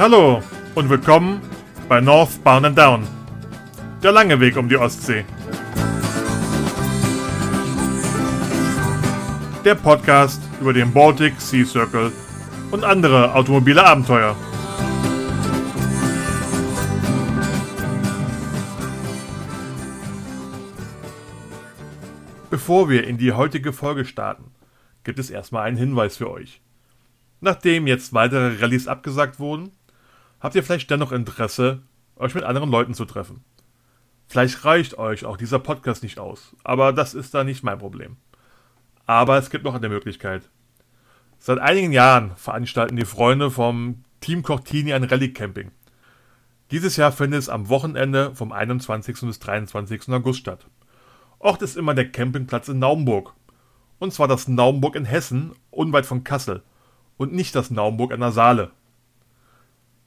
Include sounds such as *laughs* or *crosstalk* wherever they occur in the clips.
Hallo und willkommen bei Northbound and Down. Der lange Weg um die Ostsee. Der Podcast über den Baltic Sea Circle und andere automobile Abenteuer. Bevor wir in die heutige Folge starten, gibt es erstmal einen Hinweis für euch. Nachdem jetzt weitere Rallyes abgesagt wurden, habt ihr vielleicht dennoch Interesse, euch mit anderen Leuten zu treffen. Vielleicht reicht euch auch dieser Podcast nicht aus, aber das ist da nicht mein Problem. Aber es gibt noch eine Möglichkeit. Seit einigen Jahren veranstalten die Freunde vom Team Cortini ein Rallye-Camping. Dieses Jahr findet es am Wochenende vom 21. bis 23. August statt. Ort ist immer der Campingplatz in Naumburg. Und zwar das Naumburg in Hessen, unweit von Kassel. Und nicht das Naumburg an der Saale.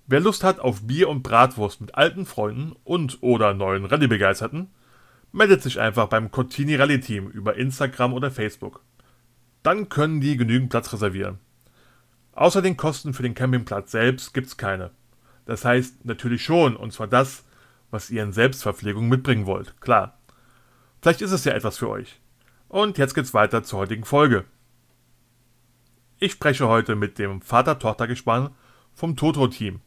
Wer Lust hat auf Bier und Bratwurst mit alten Freunden und oder neuen Rallye-Begeisterten, meldet sich einfach beim Cortini Rallye Team über Instagram oder Facebook. Dann können die genügend Platz reservieren. Außer den Kosten für den Campingplatz selbst gibt's keine. Das heißt natürlich schon, und zwar das, was ihr in Selbstverpflegung mitbringen wollt, klar. Vielleicht ist es ja etwas für euch. Und jetzt geht's weiter zur heutigen Folge. Ich spreche heute mit dem Vater-Tochter-Gespann vom Toto-Team.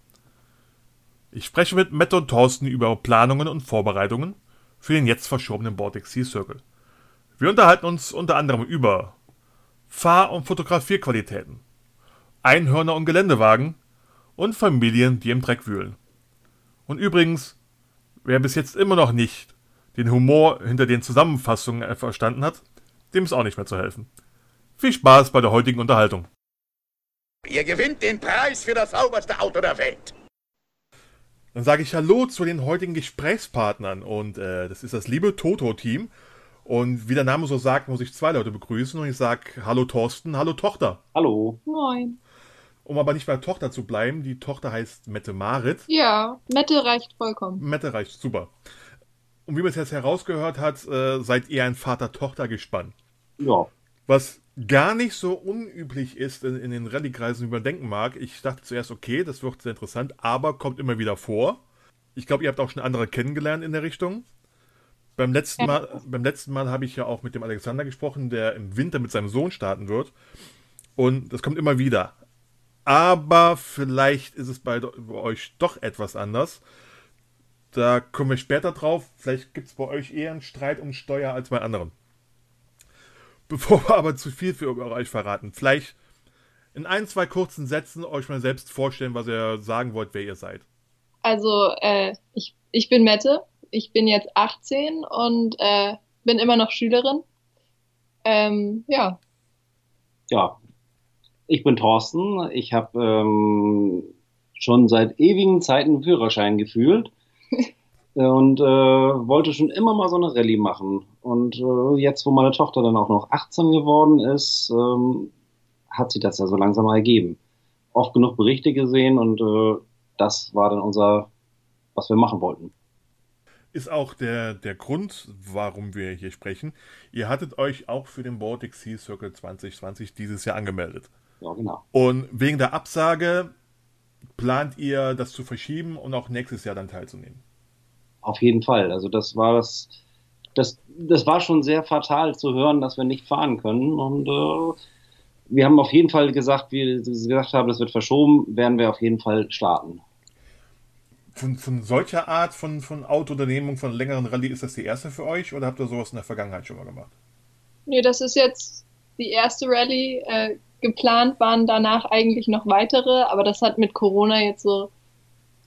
Ich spreche mit Matt und Thorsten über Planungen und Vorbereitungen für den jetzt verschobenen Baltic Sea Circle. Wir unterhalten uns unter anderem über Fahr- und Fotografierqualitäten, Einhörner und Geländewagen und Familien, die im Dreck wühlen. Und übrigens, wer bis jetzt immer noch nicht den Humor hinter den Zusammenfassungen verstanden hat, dem ist auch nicht mehr zu helfen. Viel Spaß bei der heutigen Unterhaltung. Ihr gewinnt den Preis für das sauberste Auto der Welt. Dann sage ich Hallo zu den heutigen Gesprächspartnern und äh, das ist das liebe Toto-Team. Und wie der Name so sagt, muss ich zwei Leute begrüßen und ich sage Hallo Thorsten, Hallo Tochter. Hallo. Moin. Um aber nicht bei Tochter zu bleiben, die Tochter heißt Mette Marit. Ja, Mette reicht vollkommen. Mette reicht super. Und wie man es jetzt herausgehört hat, äh, seid ihr ein Vater-Tochter-Gespann. Ja. Was gar nicht so unüblich ist in, in den Rallye-Kreisen, wie man denken mag. Ich dachte zuerst, okay, das wird sehr interessant, aber kommt immer wieder vor. Ich glaube, ihr habt auch schon andere kennengelernt in der Richtung. Beim letzten Mal, beim letzten Mal habe ich ja auch mit dem Alexander gesprochen, der im Winter mit seinem Sohn starten wird. Und das kommt immer wieder. Aber vielleicht ist es bei, bei euch doch etwas anders. Da kommen wir später drauf. Vielleicht gibt es bei euch eher einen Streit um Steuer als bei anderen. Bevor wir aber zu viel für euch verraten, vielleicht in ein, zwei kurzen Sätzen euch mal selbst vorstellen, was ihr sagen wollt, wer ihr seid. Also, äh, ich, ich bin Mette, ich bin jetzt 18 und äh, bin immer noch Schülerin. Ähm, ja. Ja. Ich bin Thorsten. Ich habe ähm, schon seit ewigen Zeiten einen Führerschein gefühlt *laughs* und äh, wollte schon immer mal so eine Rallye machen. Und äh, jetzt, wo meine Tochter dann auch noch 18 geworden ist, ähm, hat sich das ja so langsam ergeben. Oft genug Berichte gesehen und äh, das war dann unser, was wir machen wollten. Ist auch der, der Grund, warum wir hier sprechen. Ihr hattet euch auch für den Baltic Sea Circle 2020 dieses Jahr angemeldet. Ja, genau. Und wegen der Absage plant ihr das zu verschieben und auch nächstes Jahr dann teilzunehmen? Auf jeden Fall. Also das war das, das, das war schon sehr fatal zu hören, dass wir nicht fahren können. Und äh, wir haben auf jeden Fall gesagt, wie Sie gesagt haben, das wird verschoben, werden wir auf jeden Fall starten. Von, von solcher Art von, von Autounternehmung, von längeren Rallye, ist das die erste für euch oder habt ihr sowas in der Vergangenheit schon mal gemacht? Nee, das ist jetzt die erste Rallye. Äh, geplant waren danach eigentlich noch weitere, aber das hat mit Corona jetzt so,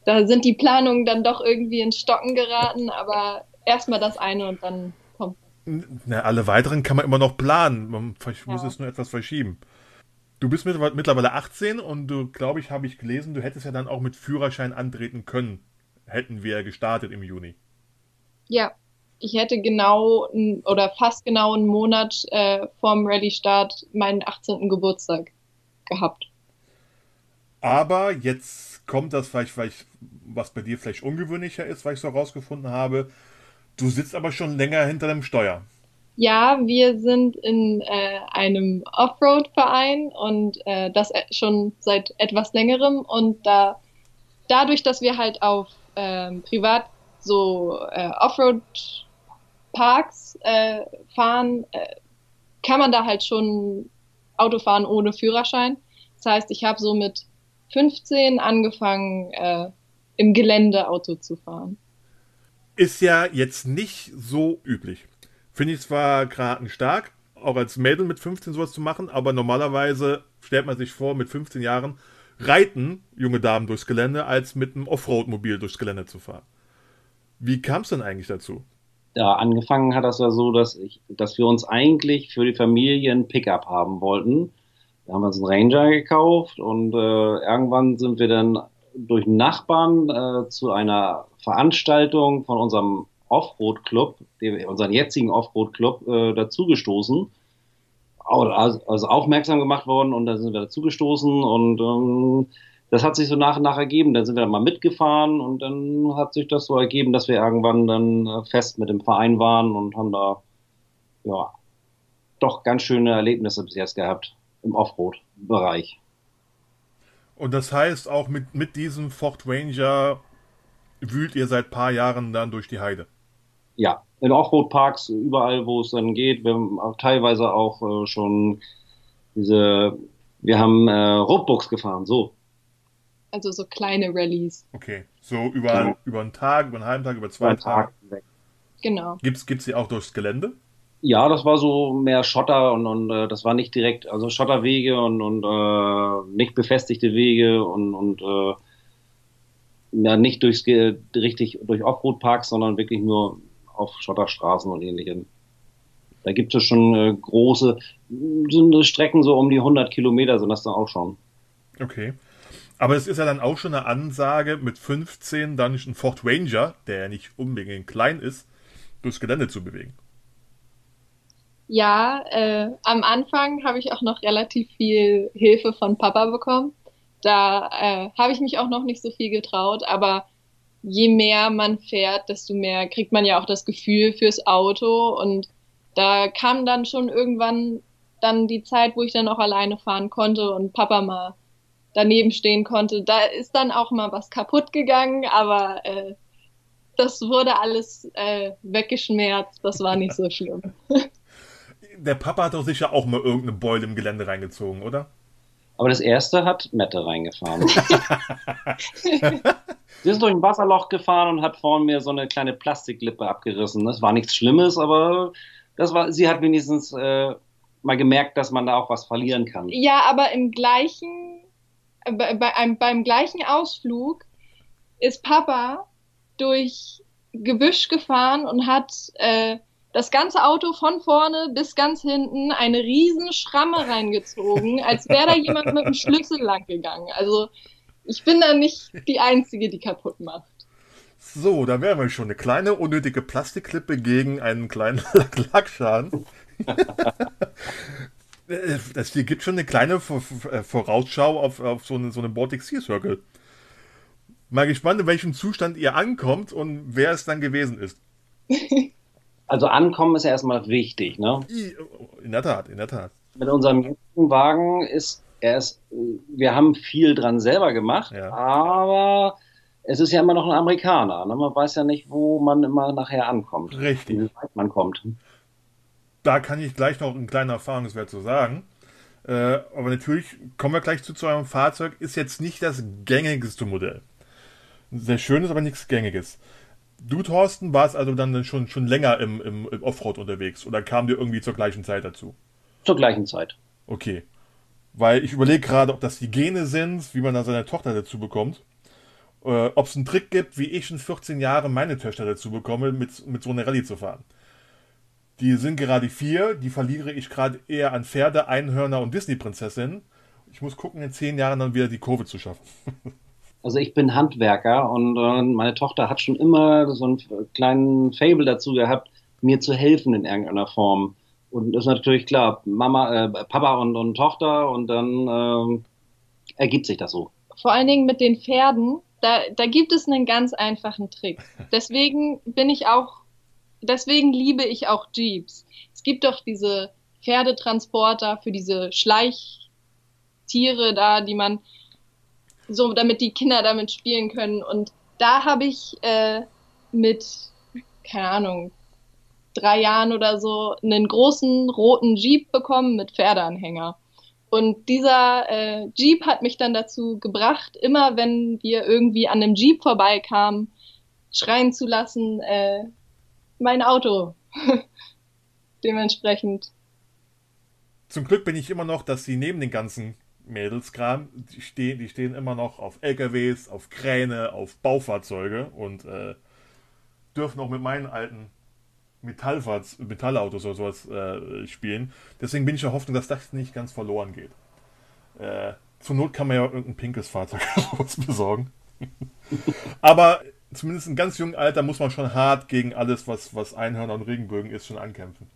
da sind die Planungen dann doch irgendwie ins Stocken geraten, aber erstmal das eine und dann kommt. Na, alle weiteren kann man immer noch planen. Man muss ja. es nur etwas verschieben. Du bist mittlerweile 18 und du, glaube ich, habe ich gelesen, du hättest ja dann auch mit Führerschein antreten können. Hätten wir gestartet im Juni. Ja, ich hätte genau oder fast genau einen Monat äh, vorm Rallye-Start meinen 18. Geburtstag gehabt. Aber jetzt kommt das vielleicht, vielleicht, was bei dir vielleicht ungewöhnlicher ist, weil ich so herausgefunden habe. Du sitzt aber schon länger hinter dem Steuer. Ja, wir sind in äh, einem Offroad-Verein und äh, das schon seit etwas längerem und da dadurch, dass wir halt auf ähm, privat so äh, Offroad-Parks äh, fahren, äh, kann man da halt schon Auto fahren ohne Führerschein. Das heißt, ich habe so mit 15 angefangen, äh, im Gelände Auto zu fahren. Ist ja jetzt nicht so üblich. Finde ich zwar gerade stark, auch als Mädel mit 15 sowas zu machen, aber normalerweise stellt man sich vor, mit 15 Jahren reiten junge Damen durchs Gelände, als mit einem Offroad-Mobil durchs Gelände zu fahren. Wie kam es denn eigentlich dazu? Ja, angefangen hat das ja so, dass, ich, dass wir uns eigentlich für die Familie ein Pickup haben wollten. Wir haben uns einen Ranger gekauft und äh, irgendwann sind wir dann durch Nachbarn äh, zu einer Veranstaltung von unserem Offroad-Club, unseren jetzigen Offroad-Club, äh, dazugestoßen. Also, also aufmerksam gemacht worden und da sind wir dazugestoßen und ähm, das hat sich so nach und nach ergeben. Dann sind wir dann mal mitgefahren und dann hat sich das so ergeben, dass wir irgendwann dann äh, fest mit dem Verein waren und haben da ja doch ganz schöne Erlebnisse bis jetzt gehabt im Offroad-Bereich. Und das heißt, auch mit, mit diesem Ford Ranger wühlt ihr seit paar Jahren dann durch die Heide? Ja, in Offroad-Parks, überall, wo es dann geht. Wir haben auch teilweise auch äh, schon diese, wir haben äh, Roadbooks gefahren, so. Also so kleine Rallyes. Okay, so über, ja. über einen Tag, über einen halben Tag, über zwei Tage. Tag Genau. Gibt's, gibt's die auch durchs Gelände? Ja, das war so mehr Schotter und, und äh, das war nicht direkt, also Schotterwege und, und äh, nicht befestigte Wege und, und äh, ja, nicht durchs richtig durch Offroad-Parks, sondern wirklich nur auf Schotterstraßen und ähnlichem. Da gibt es schon äh, große sind Strecken, so um die 100 Kilometer sind das dann auch schon. Okay. Aber es ist ja dann auch schon eine Ansage, mit 15 dann einen Ford Ranger, der ja nicht unbedingt klein ist, durchs Gelände zu bewegen. Ja, äh, am Anfang habe ich auch noch relativ viel Hilfe von Papa bekommen. Da äh, habe ich mich auch noch nicht so viel getraut, aber je mehr man fährt, desto mehr kriegt man ja auch das Gefühl fürs Auto und da kam dann schon irgendwann dann die Zeit, wo ich dann auch alleine fahren konnte und Papa mal daneben stehen konnte. Da ist dann auch mal was kaputt gegangen, aber äh, das wurde alles äh, weggeschmerzt. Das war nicht so schlimm. *laughs* der Papa hat doch sicher auch mal irgendeine Beule im Gelände reingezogen, oder? Aber das erste hat Mette reingefahren. *laughs* Sie ist durch ein Wasserloch gefahren und hat vor mir so eine kleine Plastiklippe abgerissen. Das war nichts Schlimmes, aber das war, sie hat wenigstens äh, mal gemerkt, dass man da auch was verlieren kann. Ja, aber im gleichen, bei, bei einem, beim gleichen Ausflug ist Papa durch Gebüsch gefahren und hat äh, das ganze Auto von vorne bis ganz hinten eine riesen Schramme reingezogen, als wäre da jemand mit dem Schlüssel lang gegangen. Also ich bin da nicht die Einzige, die kaputt macht. So, da wären wir schon. Eine kleine unnötige Plastikklippe gegen einen kleinen *laughs* Lackschaden. *laughs* das hier gibt schon eine kleine äh, Vorausschau auf, auf so eine, so eine Baltic Sea Circle. Mal gespannt, in welchem Zustand ihr ankommt und wer es dann gewesen ist. *laughs* Also ankommen ist ja erstmal wichtig, ne? In der Tat, in der Tat. Mit unserem jetzigen Wagen ist er ist, wir haben viel dran selber gemacht, ja. aber es ist ja immer noch ein Amerikaner. Ne? Man weiß ja nicht, wo man immer nachher ankommt. Richtig. Wie weit man kommt. Da kann ich gleich noch einen kleinen Erfahrungswert zu sagen. Äh, aber natürlich kommen wir gleich zu, zu eurem Fahrzeug. Ist jetzt nicht das gängigste Modell. Sehr schönes, aber nichts gängiges. Du, Thorsten, warst also dann schon, schon länger im, im, im Offroad unterwegs oder kam dir irgendwie zur gleichen Zeit dazu? Zur gleichen Zeit. Okay. Weil ich überlege gerade, ob das die Gene sind, wie man dann seine Tochter dazu bekommt. Äh, ob es einen Trick gibt, wie ich in 14 Jahren meine Töchter dazu bekomme, mit, mit so einer Rallye zu fahren. Die sind gerade vier, die verliere ich gerade eher an Pferde, Einhörner und Disney-Prinzessinnen. Ich muss gucken, in zehn Jahren dann wieder die Kurve zu schaffen. *laughs* Also ich bin Handwerker und äh, meine Tochter hat schon immer so einen kleinen Fable dazu gehabt, mir zu helfen in irgendeiner Form. Und das ist natürlich klar, Mama, äh, Papa und, und Tochter und dann äh, ergibt sich das so. Vor allen Dingen mit den Pferden, da, da gibt es einen ganz einfachen Trick. *laughs* Deswegen bin ich auch, deswegen liebe ich auch Jeeps. Es gibt doch diese Pferdetransporter für diese Schleichtiere da, die man so damit die Kinder damit spielen können. Und da habe ich äh, mit, keine Ahnung, drei Jahren oder so einen großen roten Jeep bekommen mit Pferdeanhänger. Und dieser äh, Jeep hat mich dann dazu gebracht, immer wenn wir irgendwie an einem Jeep vorbeikamen, schreien zu lassen, äh, mein Auto. *laughs* Dementsprechend. Zum Glück bin ich immer noch, dass sie neben den ganzen Mädelskram, die stehen, die stehen immer noch auf LKWs, auf Kräne, auf Baufahrzeuge und äh, dürfen auch mit meinen alten Metallfahrt, Metallautos oder sowas äh, spielen. Deswegen bin ich der Hoffnung, dass das nicht ganz verloren geht. Äh, zur Not kann man ja irgendein pinkes Fahrzeug *laughs* besorgen. *laughs* Aber zumindest in ganz jungen Alter muss man schon hart gegen alles, was, was Einhörner und Regenbögen ist, schon ankämpfen.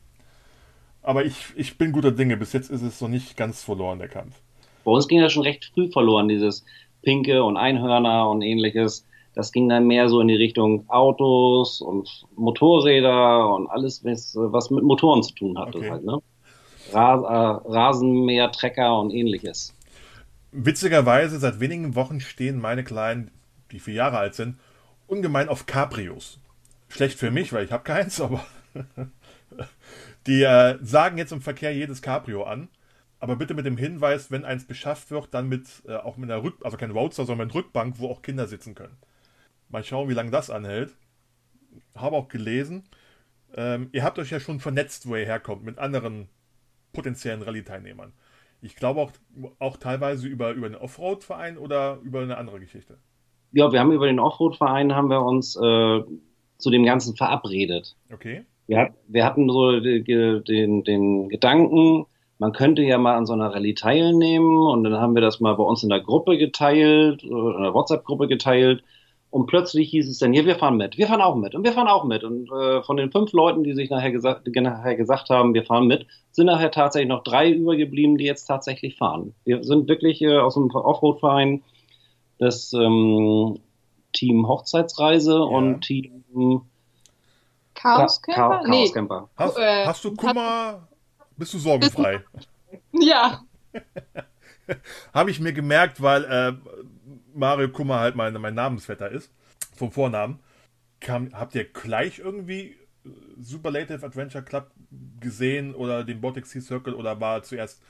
Aber ich, ich bin guter Dinge. Bis jetzt ist es noch nicht ganz verloren, der Kampf. Bei uns ging das schon recht früh verloren, dieses Pinke und Einhörner und ähnliches. Das ging dann mehr so in die Richtung Autos und Motorräder und alles, was, mit Motoren zu tun hat. Okay. Halt, ne? Ras äh, Rasenmäher, Trecker und ähnliches. Witzigerweise, seit wenigen Wochen stehen meine Kleinen, die vier Jahre alt sind, ungemein auf Cabrios. Schlecht für mich, weil ich habe keins, *laughs* aber die äh, sagen jetzt im Verkehr jedes Cabrio an. Aber bitte mit dem Hinweis, wenn eins beschafft wird, dann mit äh, auch mit einer Rück, also kein Roadster, sondern mit Rückbank, wo auch Kinder sitzen können. Mal schauen, wie lange das anhält. Habe auch gelesen. Ähm, ihr habt euch ja schon vernetzt, wo ihr herkommt, mit anderen potenziellen Rallye-Teilnehmern. Ich glaube auch, auch teilweise über, über einen Offroad-Verein oder über eine andere Geschichte. Ja, wir haben über den Offroad-Verein haben wir uns äh, zu dem Ganzen verabredet. Okay. Wir, hat, wir hatten so den, den Gedanken, man könnte ja mal an so einer Rallye teilnehmen und dann haben wir das mal bei uns in der Gruppe geteilt, äh, in der WhatsApp-Gruppe geteilt und plötzlich hieß es dann, ja, wir fahren mit, wir fahren auch mit und wir fahren auch mit. Und äh, von den fünf Leuten, die sich nachher gesagt, nachher gesagt haben, wir fahren mit, sind nachher tatsächlich noch drei übergeblieben, die jetzt tatsächlich fahren. Wir sind wirklich äh, aus dem Offroad-Verein das ähm, Team Hochzeitsreise und Team Chaoscamper? Cha nee. Chaoscamper. Hast, Äh, hast du Kummer? Bist du sorgenfrei? *laughs* Ja. *laughs* Habe ich mir gemerkt, weil äh, Mario Kummer halt mein, mein Namensvetter ist, vom Vornamen. Kam, habt ihr gleich irgendwie äh, Superlative Adventure Club gesehen oder den Baltic Sea Circle oder war zuerst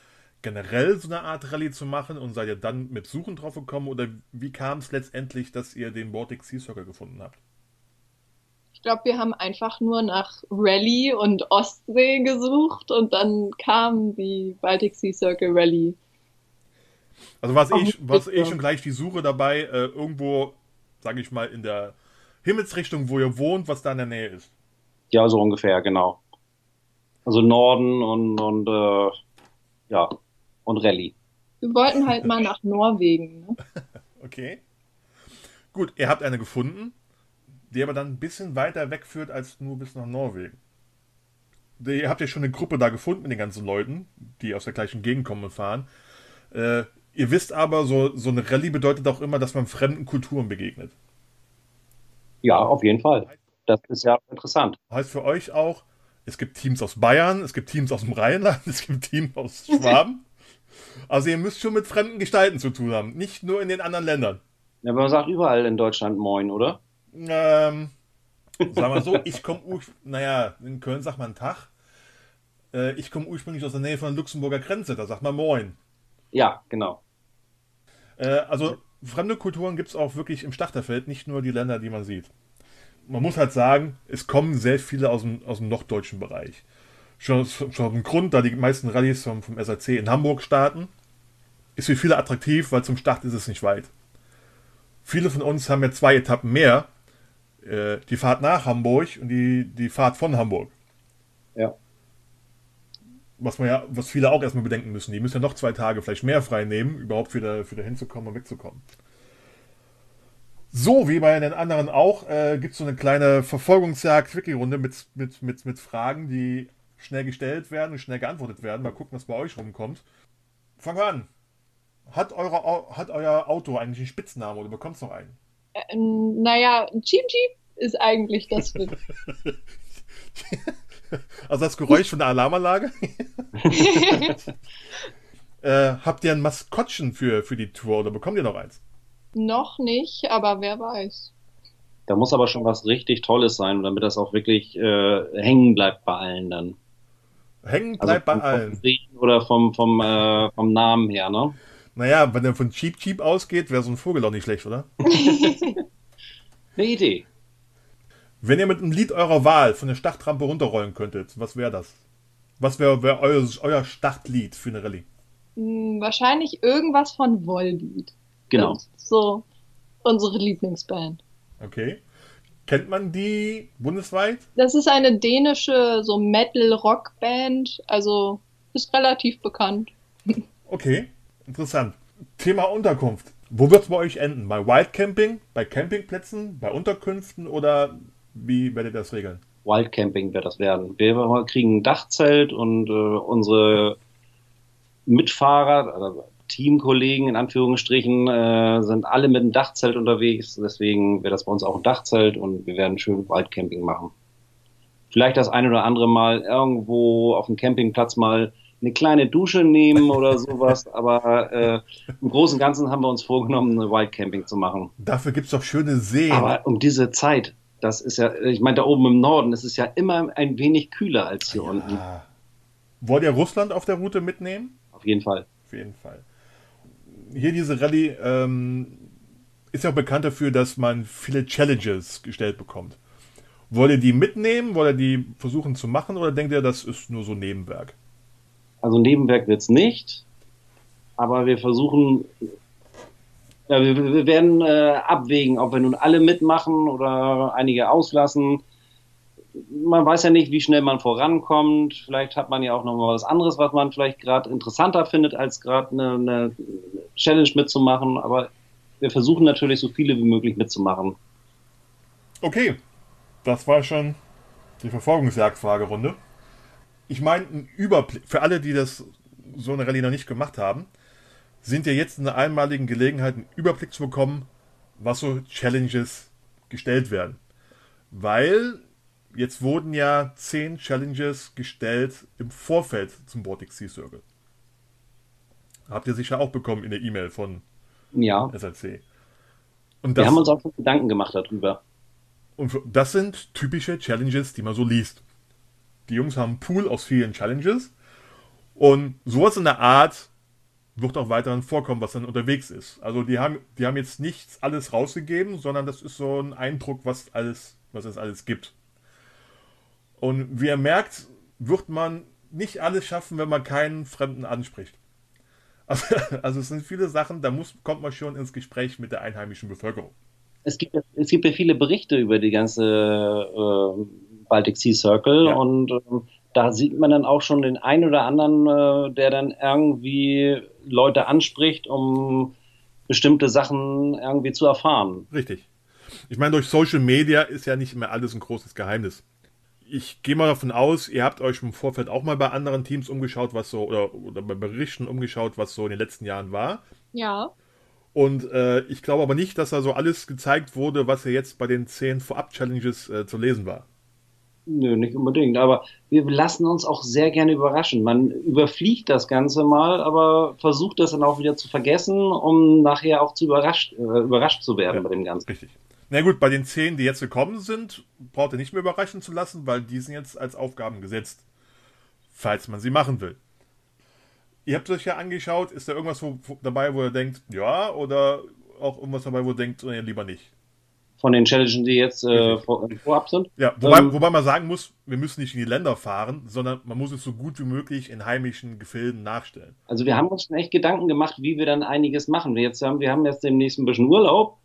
generell so eine Art Rallye zu machen und seid ihr dann mit Suchen drauf gekommen oder wie kam es letztendlich, dass ihr den Baltic Sea Circle gefunden habt? Ich glaube, wir haben einfach nur nach Rallye und Ostsee gesucht und dann kam die Baltic Sea Circle Rallye. Also war es eh, nicht war es eh schon gleich die Suche dabei, äh, irgendwo, sage ich mal, in der Himmelsrichtung, wo ihr wohnt, was da in der Nähe ist. Ja, so ungefähr, genau. Also Norden und, und äh, ja, und Rallye. Wir wollten halt mal nach Norwegen. Ne? *laughs* Okay. Gut, ihr habt eine gefunden, die aber dann ein bisschen weiter wegführt als nur bis nach Norwegen. Ihr habt ja schon eine Gruppe da gefunden mit den ganzen Leuten, die aus der gleichen Gegend kommen und fahren. Äh, ihr wisst aber, so, so eine Rallye bedeutet auch immer, dass man fremden Kulturen begegnet. Ja, auf jeden Fall. Das ist ja interessant. Heißt für euch auch, es gibt Teams aus Bayern, es gibt Teams aus dem Rheinland, *laughs* es gibt Teams aus Schwaben. *laughs* Also ihr müsst schon mit fremden Gestalten zu tun haben, nicht nur in den anderen Ländern. Ja, aber man sagt überall in Deutschland Moin, oder? Ähm, sagen wir so, ich komme ursprünglich, naja, in Köln sagt man Tag. Äh, ich komme ursprünglich aus der Nähe von der Luxemburger Grenze, da sagt man Moin. Ja, genau. Äh, also fremde Kulturen gibt es auch wirklich im Starterfeld, nicht nur die Länder, die man sieht. Man muss halt sagen, es kommen sehr viele aus dem, aus dem norddeutschen Bereich. Schon, schon aus dem Grund, da die meisten Rallyes vom, vom SAC in Hamburg starten, ist für viele attraktiv, weil zum Start ist es nicht weit. Viele von uns haben ja zwei Etappen mehr. Äh, die Fahrt nach Hamburg und die, die Fahrt von Hamburg. Ja. Was man ja, was viele auch erstmal bedenken müssen. Die müssen ja noch zwei Tage vielleicht mehr frei nehmen, überhaupt wieder, wieder hinzukommen und wegzukommen. So wie bei den anderen auch, äh, gibt es so eine kleine Verfolgungsjagd-Quickie-Runde mit, mit, mit, mit Fragen, die schnell gestellt werden und schnell geantwortet werden. Mal gucken, was bei euch rumkommt. Fangen wir an. Hat, eure, hat euer Auto eigentlich einen Spitznamen oder bekommt es noch einen? Äh, naja, Jeep Jeep ist eigentlich das. *laughs* Also das Geräusch von der Alarmanlage? *laughs* Äh, habt ihr ein Maskottchen für, für die Tour oder bekommt ihr noch eins? Noch nicht, aber wer weiß. Da muss aber schon was richtig Tolles sein, damit das auch wirklich äh, hängen bleibt bei allen dann. Hängen Also bleibt vom, bei allen. vom oder vom, vom, äh, vom Namen her, ne? Naja, wenn er von Cheap Cheap ausgeht, wäre so ein Vogel auch nicht schlecht, oder? *laughs* Eine Idee. Wenn ihr mit einem Lied eurer Wahl von der Startrampe runterrollen könntet, was wäre das? Was wäre wär euer, euer Startlied für eine Rallye? Hm, Wahrscheinlich irgendwas von Volbeat. Genau. So unsere Lieblingsband. Okay. Kennt man die bundesweit? Das ist eine dänische so Metal-Rock-Band, also ist relativ bekannt. Okay, interessant. Thema Unterkunft. Wo wird es bei euch enden? Bei Wildcamping? Bei Campingplätzen? Bei Unterkünften? Oder wie werdet ihr das regeln? Wildcamping wird das werden. Wir kriegen ein Dachzelt und äh, unsere Mitfahrer, also Teamkollegen in Anführungsstrichen, äh, sind alle mit einem Dachzelt unterwegs. Deswegen wird das bei uns auch ein Dachzelt und wir werden schön Wildcamping machen. Vielleicht das ein oder andere Mal irgendwo auf dem Campingplatz mal eine kleine Dusche nehmen oder sowas, *laughs* aber äh, im Großen und Ganzen haben wir uns vorgenommen, eine Wildcamping zu machen. Dafür gibt es doch schöne Seen. Aber um diese Zeit, das ist ja, ich meine, da oben im Norden, ist es ja immer ein wenig kühler als hier unten. Ah. Wollt ihr Russland auf der Route mitnehmen? Auf jeden Fall. Auf jeden Fall. Hier diese Rallye ähm, ist ja auch bekannt dafür, dass man viele Challenges gestellt bekommt. Wollt ihr die mitnehmen? Wollt ihr die versuchen zu machen? Oder denkt ihr, das ist nur so Nebenwerk? Also Nebenwerk wird's nicht, aber wir versuchen, ja, wir, wir werden äh, abwägen, ob wir nun alle mitmachen oder einige auslassen. Man weiß ja nicht, wie schnell man vorankommt. Vielleicht hat man ja auch noch mal was anderes, was man vielleicht gerade interessanter findet, als gerade eine, eine Challenge mitzumachen. Aber wir versuchen natürlich, so viele wie möglich mitzumachen. Okay, das war schon die Verfolgungsjagd-Fragerunde. Ich meine, ein Überblick, für alle, die das so eine Rallye noch nicht gemacht haben, sind ja jetzt in einer einmaligen Gelegenheit, einen Überblick zu bekommen, was so Challenges gestellt werden. Weil jetzt wurden ja zehn Challenges gestellt im Vorfeld zum Baltic Sea Circle. Habt ihr sicher auch bekommen in der E-Mail von Ja, SLC. Und wir das, haben uns auch schon Gedanken gemacht darüber. und das sind typische Challenges, die man so liest. Die Jungs haben einen Pool aus vielen Challenges und sowas in der Art wird auch weiterhin vorkommen, was dann unterwegs ist. Also die haben, die haben jetzt nicht alles rausgegeben, sondern das ist so ein Eindruck, was alles, was es alles gibt. Und wie ihr merkt, wird man nicht alles schaffen, wenn man keinen Fremden anspricht. *laughs* Also, also es sind viele Sachen, da muss, kommt man schon ins Gespräch mit der einheimischen Bevölkerung. Es gibt, es gibt ja viele Berichte über die ganze äh, Baltic Sea Circle Ja. und ähm, da sieht man dann auch schon den einen oder anderen, äh, der dann irgendwie Leute anspricht, um bestimmte Sachen irgendwie zu erfahren. Richtig. Ich meine, durch Social Media ist ja nicht mehr alles ein großes Geheimnis. Ich gehe mal davon aus, ihr habt euch im Vorfeld auch mal bei anderen Teams umgeschaut, was so, oder, oder bei Berichten umgeschaut, was so in den letzten Jahren war. Ja. Und äh, ich glaube aber nicht, dass da so alles gezeigt wurde, was ja jetzt bei den 10 Vorab-Challenges äh, zu lesen war. Nö, nicht unbedingt, aber wir lassen uns auch sehr gerne überraschen. Man überfliegt das Ganze mal, aber versucht das dann auch wieder zu vergessen, um nachher auch zu überrascht, äh, überrascht zu werden Ja. bei dem Ganzen. Richtig. Na gut, bei den 10, die jetzt gekommen sind, braucht ihr nicht mehr überraschen zu lassen, weil die sind jetzt als Aufgaben gesetzt. Falls man sie machen will. Ihr habt euch ja angeschaut, ist da irgendwas wo, wo, dabei, wo ihr denkt, ja, oder auch irgendwas dabei, wo ihr denkt, nee, lieber nicht. Von den Challenges, die jetzt äh, vor, vorab sind. Ja, wobei, Ähm. wobei man sagen muss, wir müssen nicht in die Länder fahren, sondern man muss es so gut wie möglich in heimischen Gefilden nachstellen. Also wir haben uns schon echt Gedanken gemacht, wie wir dann einiges machen. Wir, jetzt haben, wir haben jetzt demnächst ein bisschen Urlaub,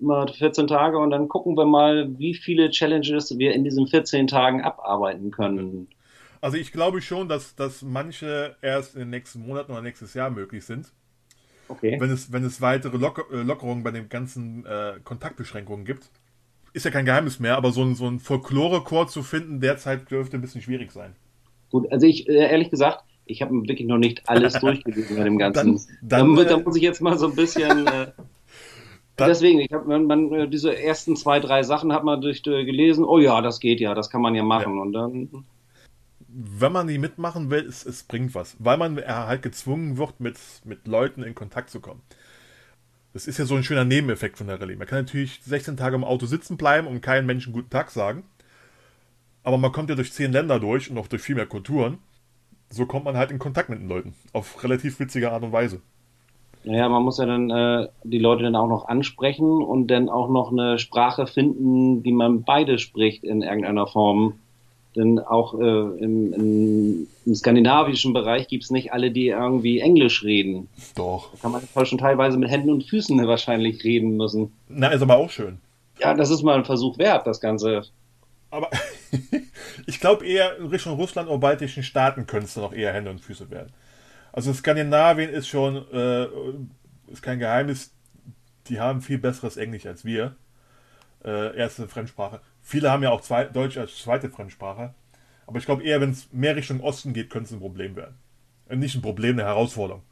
mal 14 Tage, und dann gucken wir mal, wie viele Challenges wir in diesen 14 Tagen abarbeiten können. Also ich glaube schon, dass, dass manche erst in den nächsten Monaten oder nächstes Jahr möglich sind. Okay. wenn es, wenn es weitere Locker, äh, Lockerungen bei den ganzen äh, Kontaktbeschränkungen gibt. Ist ja kein Geheimnis mehr, aber so ein, so ein Folklore-Chor zu finden, derzeit dürfte ein bisschen schwierig sein. Gut, also ich, äh, ehrlich gesagt, ich habe wirklich noch nicht alles *laughs* durchgelesen bei dem Ganzen. Dann- dann, da, da äh, muss ich jetzt mal so ein bisschen. Äh, *laughs* Dann- deswegen, ich habe man, man, diese ersten zwei, drei Sachen hat man durch äh, gelesen. Oh ja, das geht ja, das kann man ja machen. Und dann Wenn man die mitmachen will, es, es bringt was. Weil man äh, halt gezwungen wird, mit, mit Leuten in Kontakt zu kommen. Das ist ja so ein schöner Nebeneffekt von der Rallye. Man kann natürlich 16 Tage im Auto sitzen bleiben und keinen Menschen guten Tag sagen. Aber man kommt ja durch 10 Länder durch und auch durch viel mehr Kulturen. So kommt man halt in Kontakt mit den Leuten. Auf relativ witzige Art und Weise. Naja, man muss ja dann äh, die Leute dann auch noch ansprechen und dann auch noch eine Sprache finden, die man beide spricht in irgendeiner Form. Denn auch äh, im, im, im skandinavischen Bereich gibt's nicht alle, die irgendwie Englisch reden. Doch. Da kann man schon teilweise mit Händen und Füßen wahrscheinlich reden müssen. Na, ist aber auch schön. Ja, das ist mal ein Versuch wert, das Ganze. Aber *laughs* ich glaube eher in Richtung Russland und baltischen Staaten könnte es dann auch eher Hände und Füße werden. Also Skandinavien ist schon, äh, ist kein Geheimnis, die haben viel besseres Englisch als wir. Äh, erste Fremdsprache. Viele haben ja auch zwei, Deutsch als zweite Fremdsprache. Aber ich glaube eher, wenn es mehr Richtung Osten geht, könnte es ein Problem werden. Äh, nicht ein Problem, eine Herausforderung.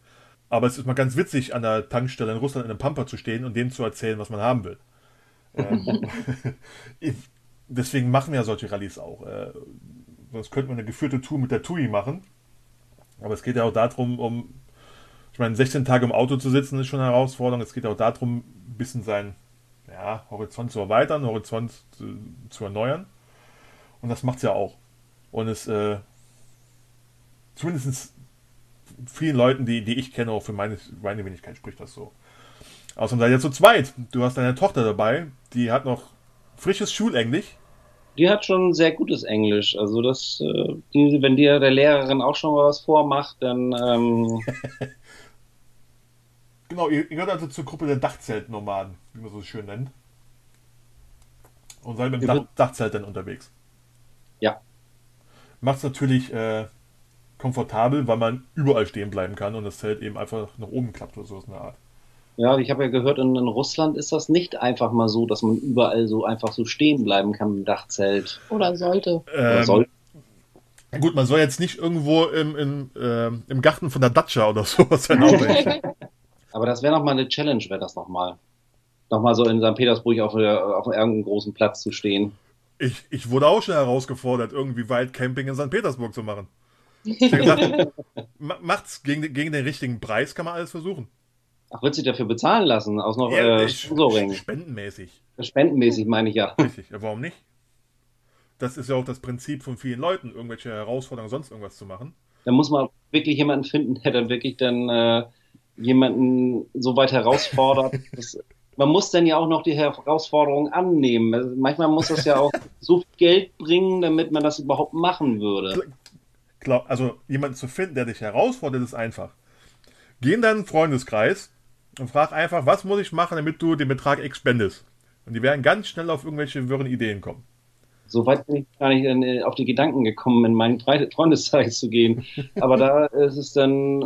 Aber es ist mal ganz witzig, an der Tankstelle in Russland in einem Pamper zu stehen und dem zu erzählen, was man haben will. Ähm, *laughs* deswegen machen wir ja solche Rallyes auch. Äh, sonst könnte man eine geführte Tour mit der TUI machen. Aber es geht ja auch darum, um, ich meine, 16 Tage im Auto zu sitzen ist schon eine Herausforderung. Es geht auch darum, ein bisschen seinen ja, Horizont zu erweitern, Horizont zu, zu erneuern. Und das macht es ja auch. Und es, äh, zumindest vielen Leuten, die, die ich kenne, auch für meine, meine Wenigkeit spricht das so. Außerdem seid ihr zu zweit. Du hast deine Tochter dabei, die hat noch frisches Schulenglisch. Die hat schon sehr gutes Englisch. Also das, äh, wenn dir der Lehrerin auch schon mal was vormacht, dann ähm, *laughs* Genau, ihr, gehört also zur Gruppe der Dachzeltnomaden, wie man so schön nennt. Und seid mit dem Dach, Dachzelt dann unterwegs. ja. Macht es natürlich äh, komfortabel, weil man überall stehen bleiben kann und das Zelt eben einfach nach oben klappt oder sowas in der Art. Ja, ich habe ja gehört, in, in Russland ist das nicht einfach mal so, dass man überall so einfach so stehen bleiben kann im Dachzelt. Oder sollte. Oder Ähm, soll. Gut, man soll jetzt nicht irgendwo im, im, ähm, im Garten von der Datscha oder *laughs* sowas sein. *laughs* Aber das wäre noch mal eine Challenge, wäre das noch mal. Noch mal so in St. Petersburg auf, der- auf irgendeinem großen Platz zu stehen. Ich, ich wurde auch schon herausgefordert, irgendwie Waldcamping in St. Petersburg zu machen. Ich habe *laughs* gesagt, ma- macht's gegen, gegen den richtigen Preis, kann man alles versuchen. Ach, wird sich dafür bezahlen lassen? Aus noch Ja, äh, Sponsoring. Spendenmäßig. Spendenmäßig meine ich ja. Richtig, ja, warum nicht? Das ist ja auch das Prinzip von vielen Leuten, irgendwelche Herausforderungen, sonst irgendwas zu machen. Da muss man wirklich jemanden finden, der dann wirklich dann äh, jemanden so weit herausfordert. *laughs* dass, man muss dann ja auch noch die Herausforderung annehmen. Also manchmal muss das ja auch *laughs* so viel Geld bringen, damit man das überhaupt machen würde. Glaub, also jemanden zu finden, der dich herausfordert, ist einfach. Geh in deinen Freundeskreis und frag einfach, was muss ich machen, damit du den Betrag X spendest. Und die werden ganz schnell auf irgendwelche wirren Ideen kommen. So weit bin ich gar nicht äh, auf die Gedanken gekommen, in meinen Fre- Freundeskreis zu gehen. *laughs* Aber da ist es dann,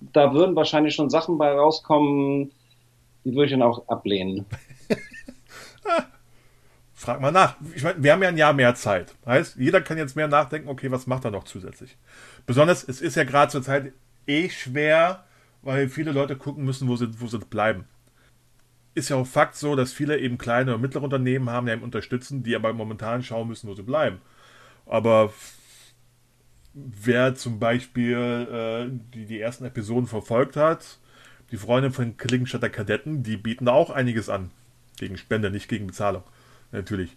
da würden wahrscheinlich schon Sachen bei rauskommen, die würde ich dann auch ablehnen. *laughs* Frag mal nach. Ich meine, wir haben ja ein Jahr mehr Zeit. Heißt, jeder kann jetzt mehr nachdenken, okay, was macht er noch zusätzlich? Besonders, es ist ja gerade zur Zeit eh schwer, weil viele Leute gucken müssen, wo sie, wo sie bleiben. Ist ja auch Fakt so, dass viele eben kleine und mittlere Unternehmen haben, die einem unterstützen, die aber momentan schauen müssen, wo sie bleiben. Aber wer zum Beispiel äh, die, die ersten Episoden verfolgt hat, die Freunde von Klingenstädter Kadetten, die bieten da auch einiges an. Gegen Spende, nicht gegen Bezahlung. Natürlich.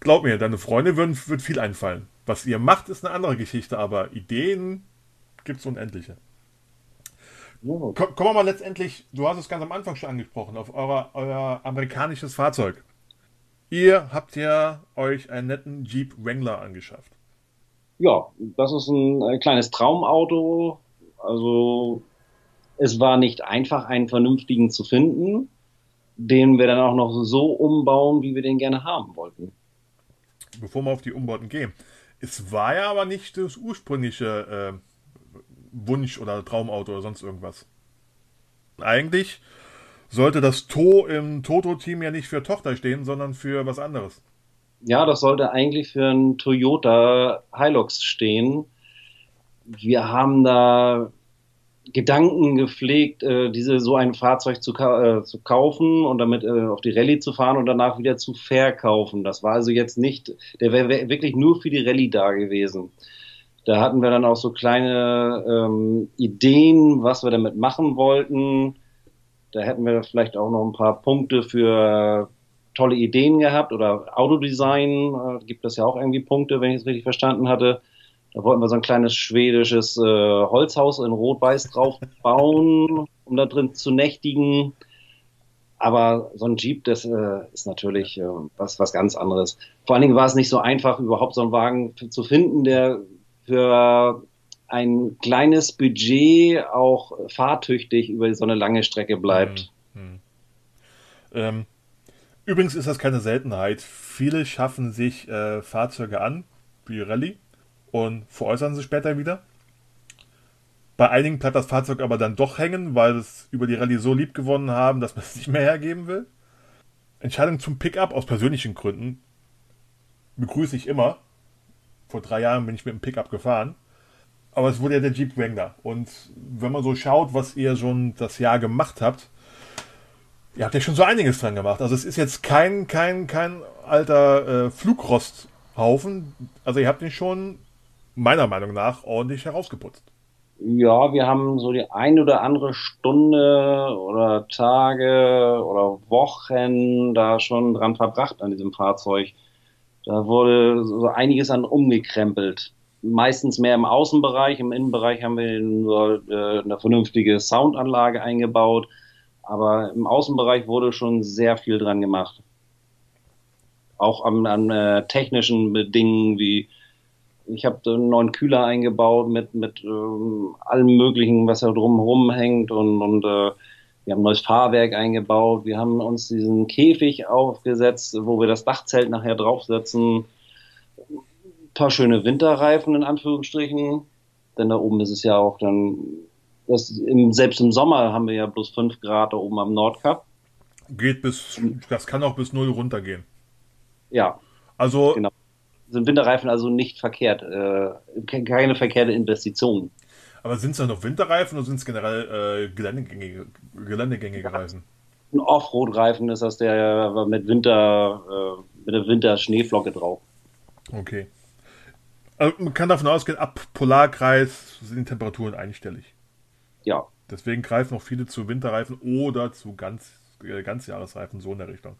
Glaub mir, deine Freunde würden, wird viel einfallen. Was ihr macht, ist eine andere Geschichte, aber Ideen gibt's unendliche. Ja. Komm, kommen wir mal letztendlich, du hast es ganz am Anfang schon angesprochen, auf euer, euer amerikanisches Fahrzeug. Ihr habt ja euch einen netten Jeep Wrangler angeschafft. Ja, das ist ein äh, kleines Traumauto. Also es war nicht einfach, einen vernünftigen zu finden, den wir dann auch noch so umbauen, wie wir den gerne haben wollten. Bevor wir auf die Umbauten gehen. Es war ja aber nicht das ursprüngliche äh, Wunsch oder Traumauto oder sonst irgendwas. Eigentlich sollte das To im Toto-Team ja nicht für Tochter stehen, sondern für was anderes. Ja, das sollte eigentlich für einen Toyota Hilux stehen. Wir haben da Gedanken gepflegt, äh, diese so ein Fahrzeug zu, ka äh, zu kaufen und damit äh, auf die Rallye zu fahren und danach wieder zu verkaufen. Das war also jetzt nicht, der wäre wär wirklich nur für die Rallye da gewesen. Da hatten wir dann auch so kleine ähm, Ideen, was wir damit machen wollten. Da hätten wir vielleicht auch noch ein paar Punkte für tolle Ideen gehabt oder Autodesign äh, gibt es ja auch irgendwie Punkte, wenn ich es richtig verstanden hatte. Da wollten wir so ein kleines schwedisches äh, Holzhaus in Rot-Weiß drauf bauen, *laughs* um da drin zu nächtigen. Aber so ein Jeep, das äh, ist natürlich äh, was, was ganz anderes. Vor allen Dingen war es nicht so einfach, überhaupt so einen Wagen zu finden, der für ein kleines Budget auch fahrtüchtig über so eine lange Strecke bleibt. Hm, hm. Ähm, übrigens ist das keine Seltenheit. Viele schaffen sich äh, Fahrzeuge an die Rallye und veräußern sie später wieder. Bei einigen bleibt das Fahrzeug aber dann doch hängen, weil es über die Rallye so lieb gewonnen haben, dass man es nicht mehr hergeben will. Entscheidung zum Pickup aus persönlichen Gründen begrüße ich immer. Vor drei Jahren bin ich mit dem Pickup gefahren. Aber es wurde ja der Jeep Wrangler. Und wenn man so schaut, was ihr schon das Jahr gemacht habt, ihr habt ja schon so einiges dran gemacht. Also es ist jetzt kein, kein, kein alter äh, Flugrosthaufen. Also ihr habt ihn schon meiner Meinung nach ordentlich herausgeputzt. Ja, wir haben so die ein oder andere Stunde oder Tage oder Wochen da schon dran verbracht an diesem Fahrzeug. Da wurde so einiges an umgekrempelt. Meistens mehr im Außenbereich. Im Innenbereich haben wir nur äh, eine vernünftige Soundanlage eingebaut. Aber im Außenbereich wurde schon sehr viel dran gemacht. Auch an, an äh, technischen Dingen wie ich habe einen neuen Kühler eingebaut mit, mit ähm, allem Möglichen, was da drumherum hängt und, und äh, wir haben ein neues Fahrwerk eingebaut. Wir haben uns diesen Käfig aufgesetzt, wo wir das Dachzelt nachher draufsetzen. Ein paar schöne Winterreifen in Anführungsstrichen, denn da oben ist es ja auch dann, das, im, selbst im Sommer haben wir ja bloß 5 Grad da oben am Nordkap. Geht bis, das kann auch bis 0 runtergehen. Ja. Also genau sind Winterreifen also nicht verkehrt, äh, keine verkehrte Investition. Aber sind es dann noch Winterreifen oder sind es generell äh, geländegängige, geländegängige Reifen? Ein Offroad-Reifen ist das, der mit Winter, äh, mit der Winter-Schneeflocke drauf. Okay. Also man kann davon ausgehen, ab Polarkreis sind die Temperaturen einstellig. Ja. Deswegen greifen auch viele zu Winterreifen oder zu ganz, äh, Ganzjahresreifen, so in der Richtung.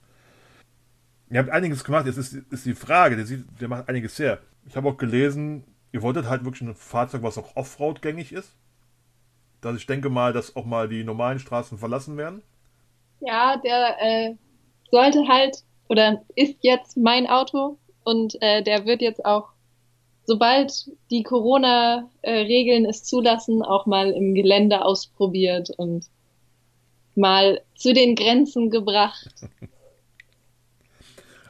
Ihr habt einiges gemacht, jetzt ist, ist die Frage, der, sieht, der macht einiges her. Ich habe auch gelesen, ihr wolltet halt wirklich ein Fahrzeug, was auch Offroad-gängig ist. Dass ich denke mal, dass auch mal die normalen Straßen verlassen werden. Ja, der äh, sollte halt oder ist jetzt mein Auto und äh, der wird jetzt auch, sobald die Corona-Regeln es zulassen, auch mal im Gelände ausprobiert und mal zu den Grenzen gebracht. *laughs*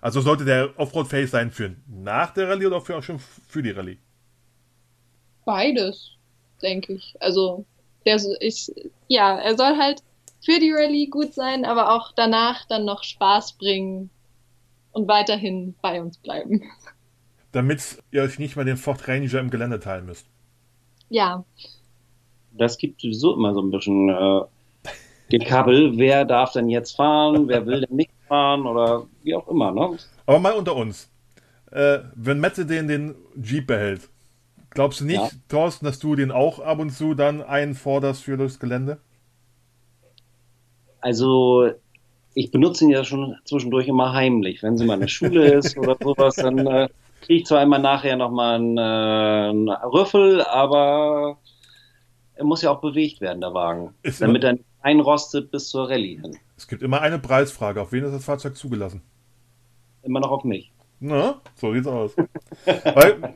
Also sollte der Offroad-fähig sein für nach der Rallye oder für, auch schon für die Rallye? Beides, denke ich. Also, der ist, ja, er soll halt für die Rallye gut sein, aber auch danach dann noch Spaß bringen und weiterhin bei uns bleiben. *laughs* Damit ihr euch nicht mal den Ford Ranger im Gelände teilen müsst. Ja. Das gibt sowieso immer so ein bisschen äh, Gekabbel. *laughs* Wer darf denn jetzt fahren? Wer will denn nicht fahren oder wie auch immer. Ne? Aber mal unter uns. Äh, wenn Mette den, den Jeep behält, glaubst du nicht, ja. Thorsten, dass du den auch ab und zu dann einforderst für das Gelände? Also ich benutze ihn ja schon zwischendurch immer heimlich. Wenn sie mal in der Schule ist oder sowas, dann äh, kriege ich zwar immer nachher nochmal einen, äh, einen Rüffel, aber er muss ja auch bewegt werden, der Wagen. Ist damit er einrostet bis zur Rallye hin. Es gibt immer eine Preisfrage. Auf wen ist das Fahrzeug zugelassen? Immer noch auf mich. Na, so sieht's aus. *laughs* Weil,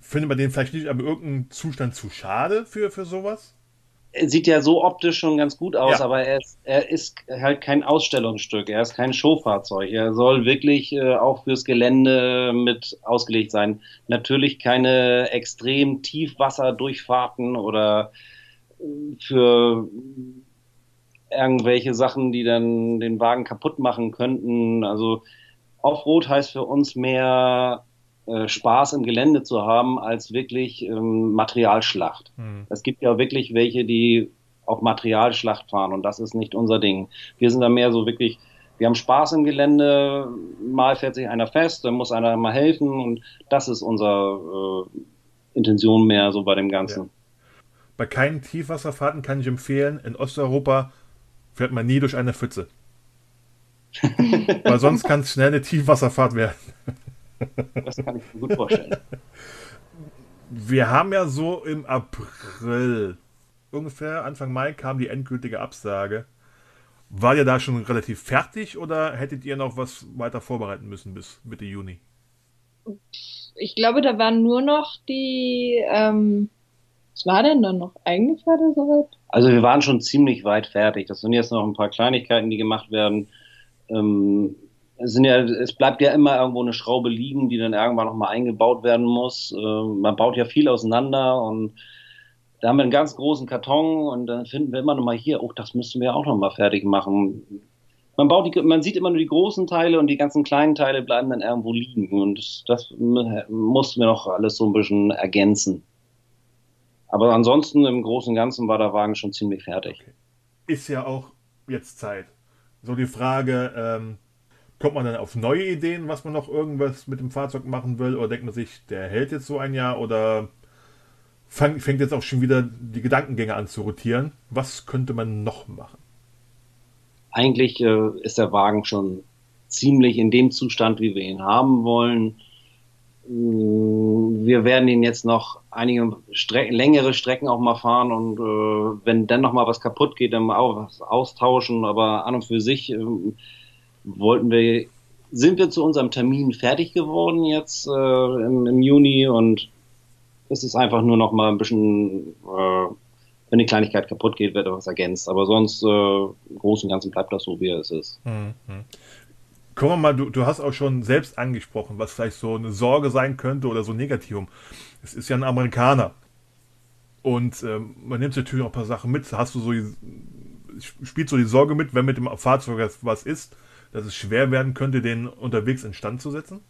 findet man den vielleicht nicht aber irgendeinen Zustand zu schade für, für sowas? Sieht ja so optisch schon ganz gut aus, ja. aber er ist, er ist halt kein Ausstellungsstück, er ist kein Showfahrzeug. Er soll wirklich äh, auch fürs Gelände mit ausgelegt sein. Natürlich keine extrem Tiefwasserdurchfahrten oder äh, für irgendwelche Sachen, die dann den Wagen kaputt machen könnten. Also Offroad heißt für uns mehr äh, Spaß im Gelände zu haben, als wirklich ähm, Materialschlacht. Mhm. Es gibt ja wirklich welche, die auf Materialschlacht fahren und das ist nicht unser Ding. Wir sind da mehr so wirklich, wir haben Spaß im Gelände, mal fährt sich einer fest, dann muss einer mal helfen und das ist unsere äh, Intention mehr so bei dem Ganzen. Ja. Bei keinen Tiefwasserfahrten kann ich empfehlen, in Osteuropa fährt man nie durch eine Pfütze. *laughs* Weil sonst kann es schnell eine Tiefwasserfahrt werden. Das kann ich mir gut vorstellen. Wir haben ja so im April, ungefähr Anfang Mai, kam die endgültige Absage. War ihr da schon relativ fertig oder hättet ihr noch was weiter vorbereiten müssen bis Mitte Juni? Ich glaube, da waren nur noch die, ähm, was war denn dann noch? Eigentlich war das soweit? Also wir waren schon ziemlich weit fertig. Das sind jetzt noch ein paar Kleinigkeiten, die gemacht werden. Ähm, es, ja, es bleibt ja immer irgendwo eine Schraube liegen, die dann irgendwann nochmal eingebaut werden muss. Ähm, man baut ja viel auseinander und da haben wir einen ganz großen Karton und dann finden wir immer noch mal hier, oh, das müssen wir auch noch mal fertig machen. Man baut die, man sieht immer nur die großen Teile und die ganzen kleinen Teile bleiben dann irgendwo liegen und das, das mussten wir noch alles so ein bisschen ergänzen. Aber ansonsten im Großen und Ganzen war der Wagen schon ziemlich fertig. Okay. Ist ja auch jetzt Zeit. So die Frage, ähm, kommt man dann auf neue Ideen, was man noch irgendwas mit dem Fahrzeug machen will? Oder denkt man sich, der hält jetzt so ein Jahr? Oder fang, fängt jetzt auch schon wieder die Gedankengänge an zu rotieren. Was könnte man noch machen? Eigentlich äh, ist der Wagen schon ziemlich in dem Zustand, wie wir ihn haben wollen. Mm, wir werden ihn jetzt noch einige Stre längere Strecken auch mal fahren und äh, wenn dann noch mal was kaputt geht, dann auch was austauschen. Aber an und für sich äh, wollten wir, sind wir zu unserem Termin fertig geworden jetzt äh, im, im Juni und es ist einfach nur noch mal ein bisschen, äh, wenn eine Kleinigkeit kaputt geht, wird etwas ergänzt. Aber sonst, äh, im Großen und Ganzen bleibt das so, wie es ist. Mhm. Guck mal, du, du hast auch schon selbst angesprochen, was vielleicht so eine Sorge sein könnte oder so ein Negativum. Es ist ja ein Amerikaner. Und ähm, man nimmt natürlich auch ein paar Sachen mit. Hast du so, spielt so die Sorge mit, wenn mit dem Fahrzeug was ist, dass es schwer werden könnte, den unterwegs instand zu setzen?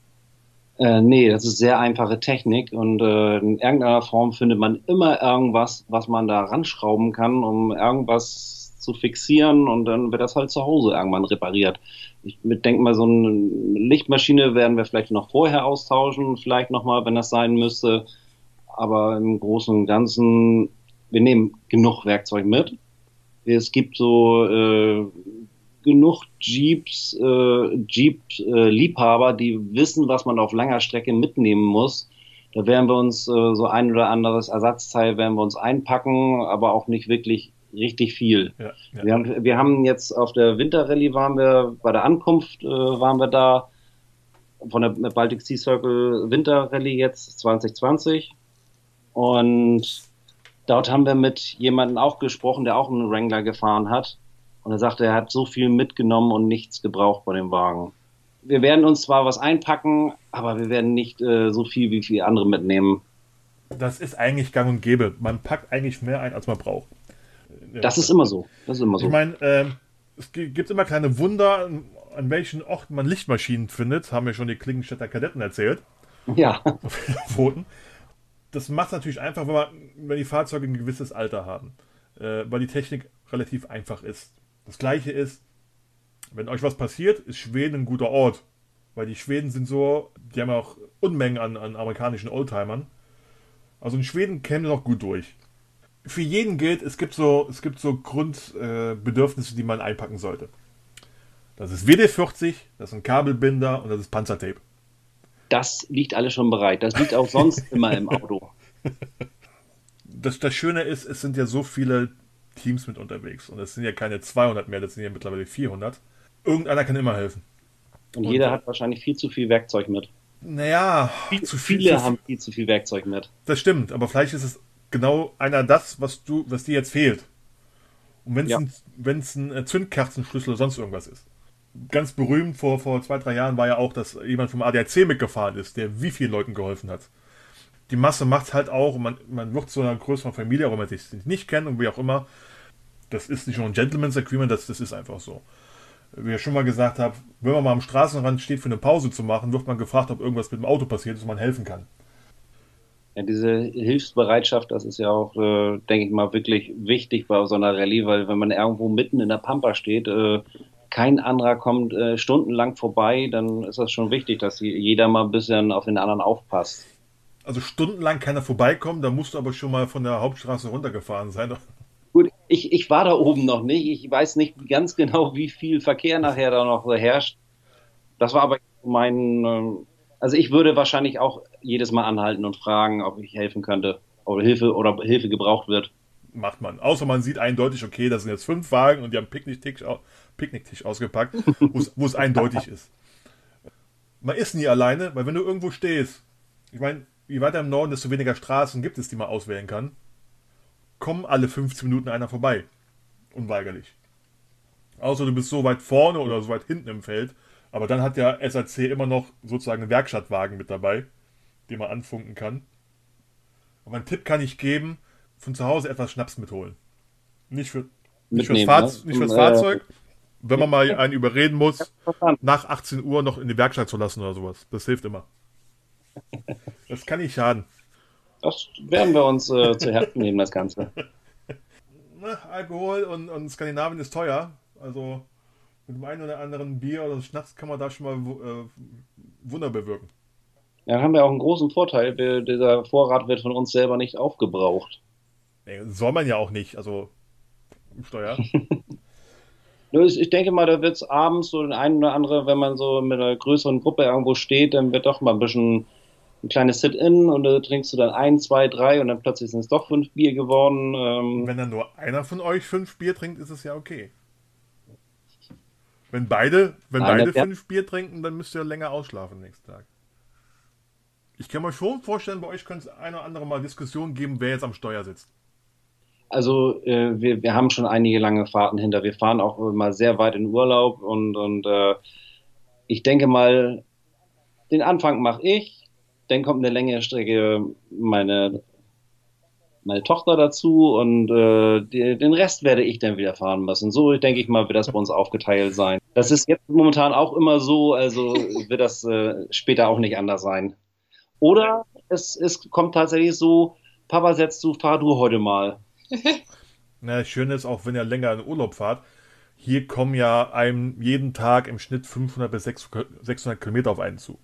Äh, nee, das ist sehr einfache Technik und äh, in irgendeiner Form findet man immer irgendwas, was man da ranschrauben kann, um irgendwas zu fixieren und dann wird das halt zu Hause irgendwann repariert. Ich denke mal, so eine Lichtmaschine werden wir vielleicht noch vorher austauschen, vielleicht nochmal, wenn das sein müsste. Aber im Großen und Ganzen, wir nehmen genug Werkzeug mit. Es gibt so äh, genug Jeeps, äh, Jeep-Liebhaber, äh, die wissen, was man auf langer Strecke mitnehmen muss. Da werden wir uns äh, so ein oder anderes Ersatzteil werden wir uns einpacken, aber auch nicht wirklich richtig viel. Ja, ja. Wir, haben, wir haben jetzt auf der Winterrallye waren wir, bei der Ankunft äh, waren wir da, von der Baltic Sea Circle Winterrallye jetzt 2020 und dort haben wir mit jemandem auch gesprochen, der auch einen Wrangler gefahren hat und er sagte, er hat so viel mitgenommen und nichts gebraucht bei dem Wagen. Wir werden uns zwar was einpacken, aber wir werden nicht äh, so viel wie viele andere mitnehmen. Das ist eigentlich gang und gäbe. Man packt eigentlich mehr ein, als man braucht. Das ist immer so. Das ist immer so. Ich meine, äh, es gibt immer kleine Wunder, an welchen Orten man Lichtmaschinen findet. Haben wir schon die Klingenstädter Kadetten erzählt. Ja. *laughs* das macht es natürlich einfach, wenn, man, wenn die Fahrzeuge ein gewisses Alter haben. Äh, weil die Technik relativ einfach ist. Das gleiche ist, wenn euch was passiert, ist Schweden ein guter Ort. Weil die Schweden sind so, die haben auch Unmengen an, an amerikanischen Oldtimern. Also in Schweden kämen noch gut durch. Für jeden gilt, es gibt so, es gibt so Grundbedürfnisse, äh, die man einpacken sollte. Das ist WD-40, das sind Kabelbinder und das ist Panzertape. Das liegt alles schon bereit. Das liegt auch sonst *laughs* immer im Auto. Das, das Schöne ist, es sind ja so viele Teams mit unterwegs. Und es sind ja keine 200 mehr, das sind ja mittlerweile 400. Irgendeiner kann immer helfen. Und, und jeder hat wahrscheinlich viel zu viel Werkzeug mit. Naja, viel zu viel, viele zu haben viel zu viel Werkzeug mit. Das stimmt, aber vielleicht ist es genau einer das, was du, was dir jetzt fehlt. Und wenn es ja. ein, ein äh, Zündkerzenschlüssel oder sonst irgendwas ist. Ganz berühmt vor, vor zwei, drei Jahren war ja auch, dass jemand vom ADAC mitgefahren ist, der wie vielen Leuten geholfen hat die Masse macht es halt auch, man, man wird zu einer größeren Familie, auch wenn man sich nicht kennt und wie auch immer. Das ist nicht nur ein Gentleman's Agreement, das, das ist einfach so. Wie ich schon mal gesagt habe, wenn man mal am Straßenrand steht, für eine Pause zu machen, wird man gefragt, ob irgendwas mit dem Auto passiert ist und man helfen kann. Ja, diese Hilfsbereitschaft, das ist ja auch, äh, denke ich mal, wirklich wichtig bei so einer Rallye, weil wenn man irgendwo mitten in der Pampa steht, äh, kein anderer kommt äh, stundenlang vorbei, dann ist das schon wichtig, dass jeder mal ein bisschen auf den anderen aufpasst also stundenlang keiner vorbeikommen, da musst du aber schon mal von der Hauptstraße runtergefahren sein. Gut, ich, ich war da oben noch nicht. Ich weiß nicht ganz genau, wie viel Verkehr nachher da noch herrscht. Das war aber mein, ähm, also ich würde wahrscheinlich auch jedes Mal anhalten und fragen, ob ich helfen könnte oder Hilfe oder Hilfe gebraucht wird. Macht man. Außer man sieht eindeutig, okay, das sind jetzt fünf Wagen und die haben Picknicktisch, Picknicktisch ausgepackt, wo es eindeutig ist. Man ist nie alleine, weil wenn du irgendwo stehst, ich meine, je weiter im Norden, desto weniger Straßen gibt es, die man auswählen kann, kommen alle 15 Minuten einer vorbei. Unweigerlich. Außer du bist so weit vorne oder so weit hinten im Feld. Aber dann hat der SAC immer noch sozusagen einen Werkstattwagen mit dabei, den man anfunken kann. Aber einen Tipp kann ich geben, von zu Hause etwas Schnaps mitholen. Nicht, für, nicht fürs, Fahr ne? nicht fürs äh, Fahrzeug, wenn man mal einen überreden muss, nach 18 Uhr noch in die Werkstatt zu lassen oder sowas. Das hilft immer. Das kann nicht schaden. Das werden wir uns äh, zu Herzen nehmen, das Ganze. *laughs* Na, Alkohol und, und Skandinavien ist teuer. Also mit dem einen oder anderen Bier oder Schnaps kann man da schon mal äh, Wunder bewirken. Ja, dann haben wir auch einen großen Vorteil. Wir, dieser Vorrat wird von uns selber nicht aufgebraucht. Nee, soll man ja auch nicht, also Steuer. *laughs* ich denke mal, da wird es abends so ein oder andere, wenn man so mit einer größeren Gruppe irgendwo steht, dann wird doch mal ein bisschen ein kleines Sit-In und da trinkst du dann ein, zwei, drei und dann plötzlich sind es doch fünf Bier geworden. Ähm wenn dann nur einer von euch fünf Bier trinkt, ist es ja okay. Wenn beide, wenn Nein, beide fünf Bier trinken, dann müsst ihr länger ausschlafen nächsten Tag. Ich kann mir schon vorstellen, bei euch könnte es eine oder andere Mal Diskussion geben, wer jetzt am Steuer sitzt. Also äh, wir, wir haben schon einige lange Fahrten hinter. Wir fahren auch mal sehr weit in Urlaub und, und äh, ich denke mal, den Anfang mache ich, dann kommt eine längere Strecke meine, meine Tochter dazu und äh, die, den Rest werde ich dann wieder fahren müssen. So denke ich mal, wird das bei uns aufgeteilt sein. Das ist jetzt momentan auch immer so, also wird das äh, später auch nicht anders sein. Oder es, es kommt tatsächlich so, Papa setzt du, fahr du heute mal. *laughs* Na, das Schöne ist auch, wenn ihr länger in Urlaub fahrt, hier kommen ja einem jeden Tag im Schnitt 500 bis 600 Kilometer auf einen zu.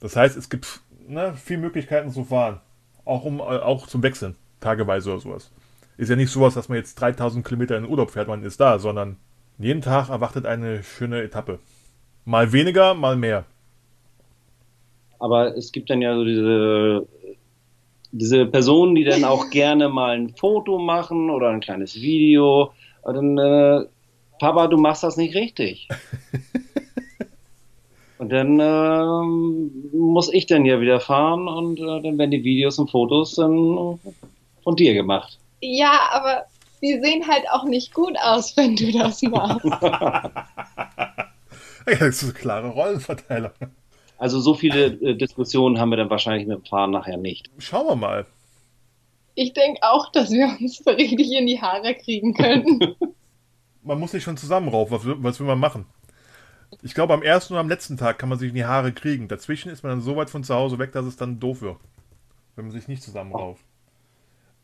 Das heißt, es gibt ne, viele Möglichkeiten zu fahren. Auch, um, äh, auch zum Wechseln, tageweise oder sowas. Ist ja nicht sowas, dass man jetzt 3000 Kilometer in Urlaub fährt, man ist da, sondern jeden Tag erwartet eine schöne Etappe. Mal weniger, mal mehr. Aber es gibt dann ja so diese, diese Personen, die dann auch gerne mal ein Foto machen oder ein kleines Video. Und dann, äh, Papa, du machst das nicht richtig. *laughs* Und dann äh, muss ich dann ja wieder fahren und äh, dann werden die Videos und Fotos dann von dir gemacht. Ja, aber die sehen halt auch nicht gut aus, *laughs* wenn du das machst. *laughs* ja, das ist eine klare Rollenverteilung. Also so viele äh, Diskussionen haben wir dann wahrscheinlich mit dem Fahren nachher nicht. Schauen wir mal. Ich denke auch, dass wir uns richtig in die Haare kriegen können. *laughs* man muss sich schon zusammenraufen. Was, was will man machen? Ich glaube, am ersten und am letzten Tag kann man sich in die Haare kriegen. Dazwischen ist man dann so weit von zu Hause weg, dass es dann doof wird. Wenn man sich nicht zusammenrauft.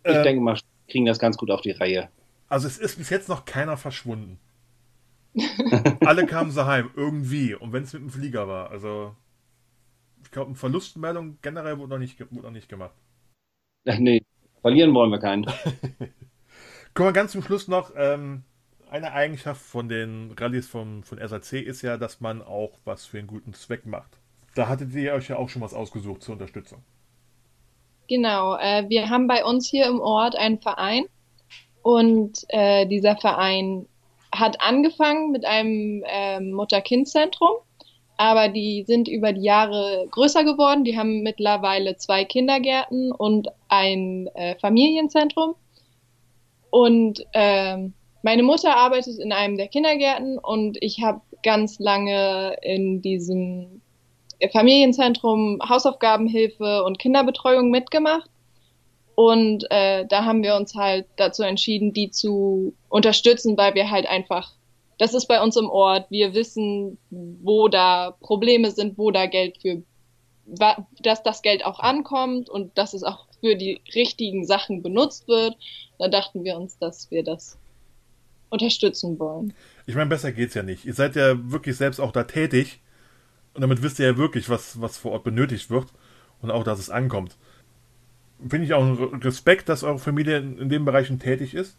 Ich äh, denke mal, kriegen das ganz gut auf die Reihe. Also es ist bis jetzt noch keiner verschwunden. *laughs* Alle kamen so heim, irgendwie. Und wenn es mit dem Flieger war. Also, ich glaube, eine Verlustmeldung generell wurde noch nicht, wurde noch nicht gemacht. Nee, verlieren wollen wir keinen. *laughs* Kommen wir ganz zum Schluss noch. Ähm, eine Eigenschaft von den Rallyes von, von SAC ist ja, dass man auch was für einen guten Zweck macht. Da hattet ihr euch ja auch schon was ausgesucht zur Unterstützung. Genau, äh, wir haben bei uns hier im Ort einen Verein und äh, dieser Verein hat angefangen mit einem äh, Mutter-Kind-Zentrum, aber die sind über die Jahre größer geworden. Die haben mittlerweile zwei Kindergärten und ein äh, Familienzentrum. Und ähm, meine Mutter arbeitet in einem der Kindergärten und ich habe ganz lange in diesem Familienzentrum Hausaufgabenhilfe und Kinderbetreuung mitgemacht. Und äh, da haben wir uns halt dazu entschieden, die zu unterstützen, weil wir halt einfach, das ist bei uns im Ort, wir wissen, wo da Probleme sind, wo da Geld für, dass das Geld auch ankommt und dass es auch für die richtigen Sachen benutzt wird. Da dachten wir uns, dass wir das unterstützen wollen. Ich meine, besser geht's ja nicht. Ihr seid ja wirklich selbst auch da tätig und damit wisst ihr ja wirklich, was, was vor Ort benötigt wird und auch, dass es ankommt. Finde ich auch einen Respekt, dass eure Familie in, in den Bereichen tätig ist.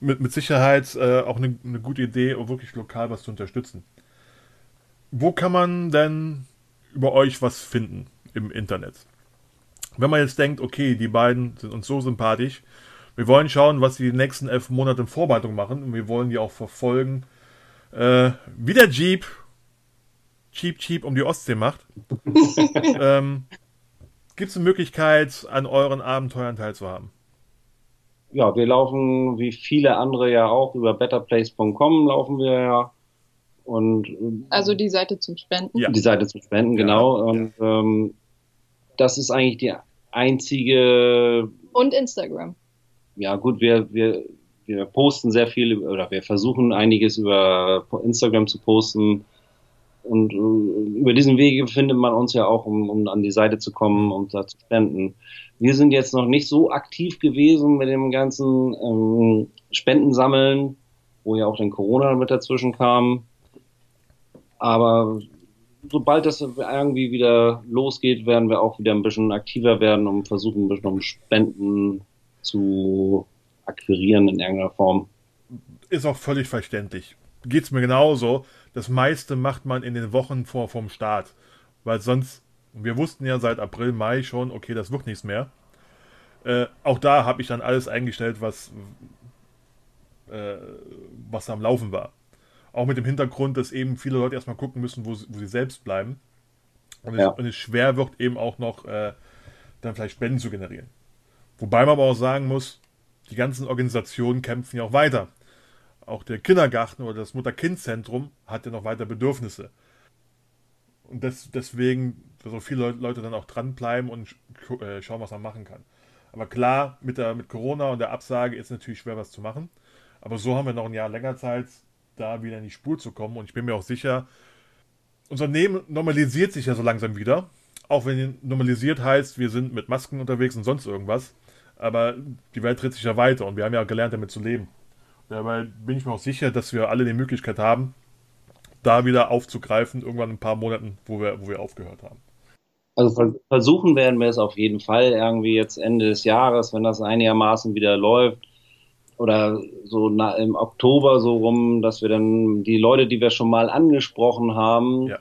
mit, mit Sicherheit äh, auch eine, eine gute Idee, um wirklich lokal was zu unterstützen. Wo kann man denn über euch was finden im Internet? Wenn man jetzt denkt, okay, die beiden sind uns so sympathisch, wir wollen schauen, was sie die nächsten elf Monate in Vorbereitung machen und wir wollen die auch verfolgen, äh, wie der Jeep Cheap Cheap um die Ostsee macht. *laughs* ähm, Gibt es eine Möglichkeit, an euren Abenteuern teilzuhaben? Ja, wir laufen wie viele andere ja auch über betterplace.com laufen wir ja. Und also die Seite zum Spenden. Ja. Die Seite zum Spenden, genau. Ja. Und ähm, das ist eigentlich die einzige. Und Instagram. Ja, gut, wir, wir, wir posten sehr viel oder wir versuchen einiges über Instagram zu posten. Und äh, über diesen Wege findet man uns ja auch, um, um an die Seite zu kommen und da zu spenden. Wir sind jetzt noch nicht so aktiv gewesen mit dem ganzen ähm, Spendensammeln, wo ja auch den Corona mit dazwischen kam. Aber sobald das irgendwie wieder losgeht, werden wir auch wieder ein bisschen aktiver werden und versuchen, ein bisschen um Spenden zu akquirieren in irgendeiner Form. Ist auch völlig verständlich. Geht es mir genauso das meiste macht man in den Wochen vor vom Start. Weil sonst, wir wussten ja seit April, Mai schon, okay, das wird nichts mehr. Äh, auch da habe ich dann alles eingestellt, was, äh, was am Laufen war. Auch mit dem Hintergrund, dass eben viele Leute erstmal gucken müssen, wo, wo sie selbst bleiben. Und, ja. es, und, es, schwer wird eben auch noch äh, dann vielleicht Spenden zu generieren. Wobei man aber auch sagen muss, die ganzen Organisationen kämpfen ja auch weiter auch der Kindergarten oder das Mutter-Kind-Zentrum hat ja noch weiter Bedürfnisse. Und das, deswegen so viele Leute dann auch dranbleiben und äh, schauen, was man machen kann. Aber klar, mit, der, mit Corona und der Absage ist natürlich schwer, was zu machen. Aber so haben wir noch ein Jahr länger Zeit, da wieder in die Spur zu kommen. Und ich bin mir auch sicher, unser Leben normalisiert sich ja so langsam wieder. Auch wenn normalisiert heißt, wir sind mit Masken unterwegs und sonst irgendwas. Aber die Welt dreht sich ja weiter und wir haben ja gelernt, damit zu leben. Dabei bin ich mir auch sicher, dass wir alle die Möglichkeit haben, da wieder aufzugreifen, irgendwann in ein paar Monaten, wo wir, wo wir aufgehört haben. Also versuchen werden wir es auf jeden Fall irgendwie jetzt Ende des Jahres, wenn das einigermaßen wieder läuft. Oder so im Oktober so rum, dass wir dann die Leute, die wir schon mal angesprochen haben, ja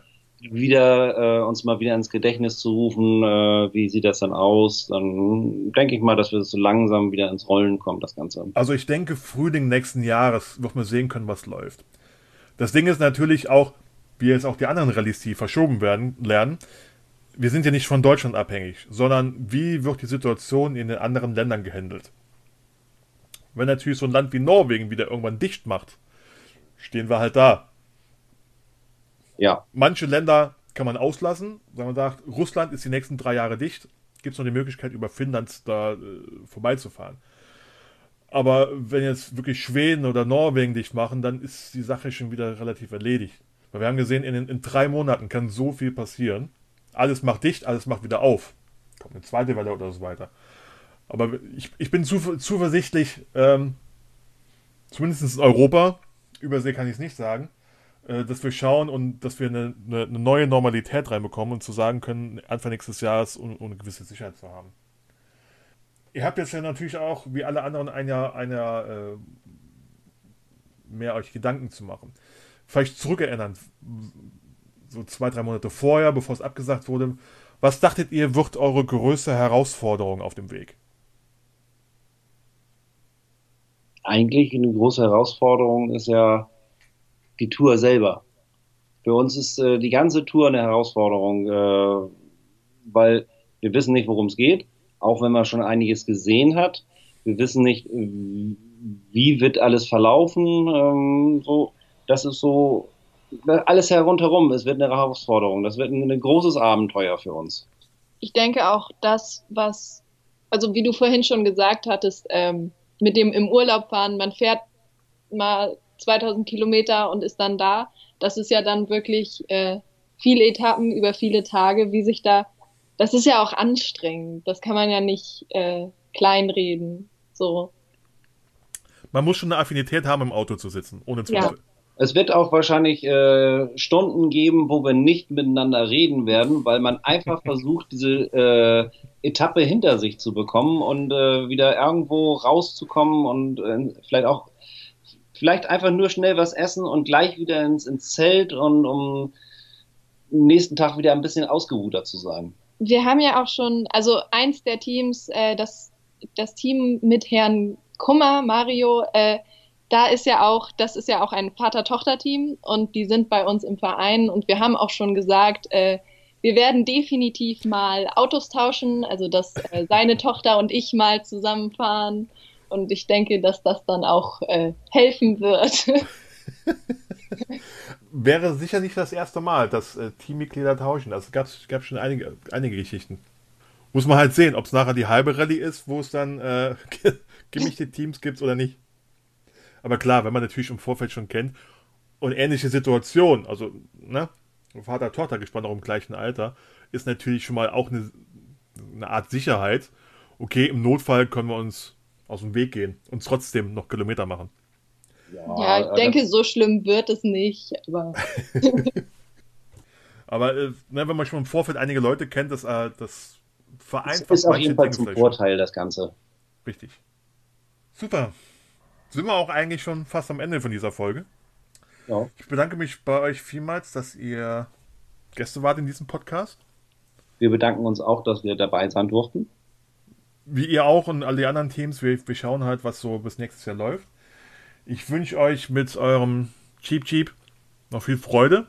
wieder äh, uns mal wieder ins Gedächtnis zu rufen, äh, wie sieht das dann aus, dann denke ich mal, dass wir so langsam wieder ins Rollen kommen, das Ganze. Also ich denke, Frühling nächsten Jahres wird man sehen können, was läuft. Das Ding ist natürlich auch, wie jetzt auch die anderen Rallyes, die verschoben werden, lernen, wir sind ja nicht von Deutschland abhängig, sondern wie wird die Situation in den anderen Ländern gehandelt. Wenn natürlich so ein Land wie Norwegen wieder irgendwann dicht macht, stehen wir halt da. Ja. Manche Länder kann man auslassen, wenn man sagt, Russland ist die nächsten drei Jahre dicht, gibt es noch die Möglichkeit, über Finnland da äh, vorbeizufahren. Aber wenn jetzt wirklich Schweden oder Norwegen dicht machen, dann ist die Sache schon wieder relativ erledigt. Weil wir haben gesehen, in, in drei Monaten kann so viel passieren. Alles macht dicht, alles macht wieder auf. Kommt eine zweite Welle oder so weiter. Aber ich, ich bin zu, zuversichtlich, ähm, zumindest in Europa, Übersee kann ich es nicht sagen, dass wir schauen und dass wir eine, eine, neue Normalität reinbekommen und zu sagen können, Anfang nächstes Jahres, um, um eine gewisse Sicherheit zu haben. Ihr habt jetzt ja natürlich auch, wie alle anderen, ein Jahr, ein äh, mehr euch Gedanken zu machen. Vielleicht zurückerinnern, so zwei, drei Monate vorher, bevor es abgesagt wurde. Was dachtet ihr, wird eure größte Herausforderung auf dem Weg? Eigentlich eine große Herausforderung ist ja, die Tour selber. Für uns ist äh, die ganze Tour eine Herausforderung, äh, weil wir wissen nicht, worum es geht, auch wenn man schon einiges gesehen hat. Wir wissen nicht, wie wird alles verlaufen. Ähm, so, das ist so alles herunterrum. Es wird eine Herausforderung. Das wird ein, ein großes Abenteuer für uns. Ich denke auch, das, was, also wie du vorhin schon gesagt hattest, ähm, mit dem im Urlaub fahren, man fährt mal 2000 Kilometer und ist dann da. Das ist ja dann wirklich äh, viele Etappen über viele Tage, wie sich da, das ist ja auch anstrengend. Das kann man ja nicht äh, kleinreden. So. Man muss schon eine Affinität haben, im Auto zu sitzen, ohne Zweifel. Es wird auch wahrscheinlich äh, Stunden geben, wo wir nicht miteinander reden werden, weil man einfach *laughs* versucht, diese äh, Etappe hinter sich zu bekommen und äh, wieder irgendwo rauszukommen und äh, vielleicht auch vielleicht einfach nur schnell was essen und gleich wieder ins, ins Zelt und um nächsten Tag wieder ein bisschen ausgeruhter zu sein. Wir haben ja auch schon, also eins der Teams, äh, das, das Team mit Herrn Kummer, Mario, äh, da ist ja auch, das ist ja auch ein Vater-Tochter-Team und die sind bei uns im Verein und wir haben auch schon gesagt, äh, wir werden definitiv mal Autos tauschen, also dass äh, seine Tochter und ich mal zusammenfahren und ich denke, dass das dann auch äh, helfen wird. *laughs* Wäre sicher nicht das erste Mal, dass äh, Teammitglieder tauschen. Also gab es schon einige, einige Geschichten. Muss man halt sehen, ob es nachher die halbe Rallye ist, wo es dann äh, *laughs* gemischte Teams gibt oder nicht. Aber klar, wenn man natürlich im Vorfeld schon kennt und ähnliche Situationen, also ne, Vater, Tochter gespannt auch im gleichen Alter, ist natürlich schon mal auch eine, eine Art Sicherheit. Okay, im Notfall können wir uns aus dem Weg gehen und trotzdem noch Kilometer machen. Ja, ja ich denke, so schlimm wird es nicht. Aber, *laughs* *laughs* aber äh, ne, wenn man schon im Vorfeld einige Leute kennt, das, äh, das vereinfacht das ist auf jeden Fall zum Vorteil, das Ganze. Richtig. Super. Sind wir auch eigentlich schon fast am Ende von dieser Folge. Ja. Ich bedanke mich bei euch vielmals, dass ihr Gäste wart in diesem Podcast. Wir bedanken uns auch, dass wir dabei sein durften. Wie ihr auch und alle anderen Teams. Wir, wir schauen halt, was so bis nächstes Jahr läuft. Ich wünsche euch mit eurem Cheap Cheap noch viel Freude.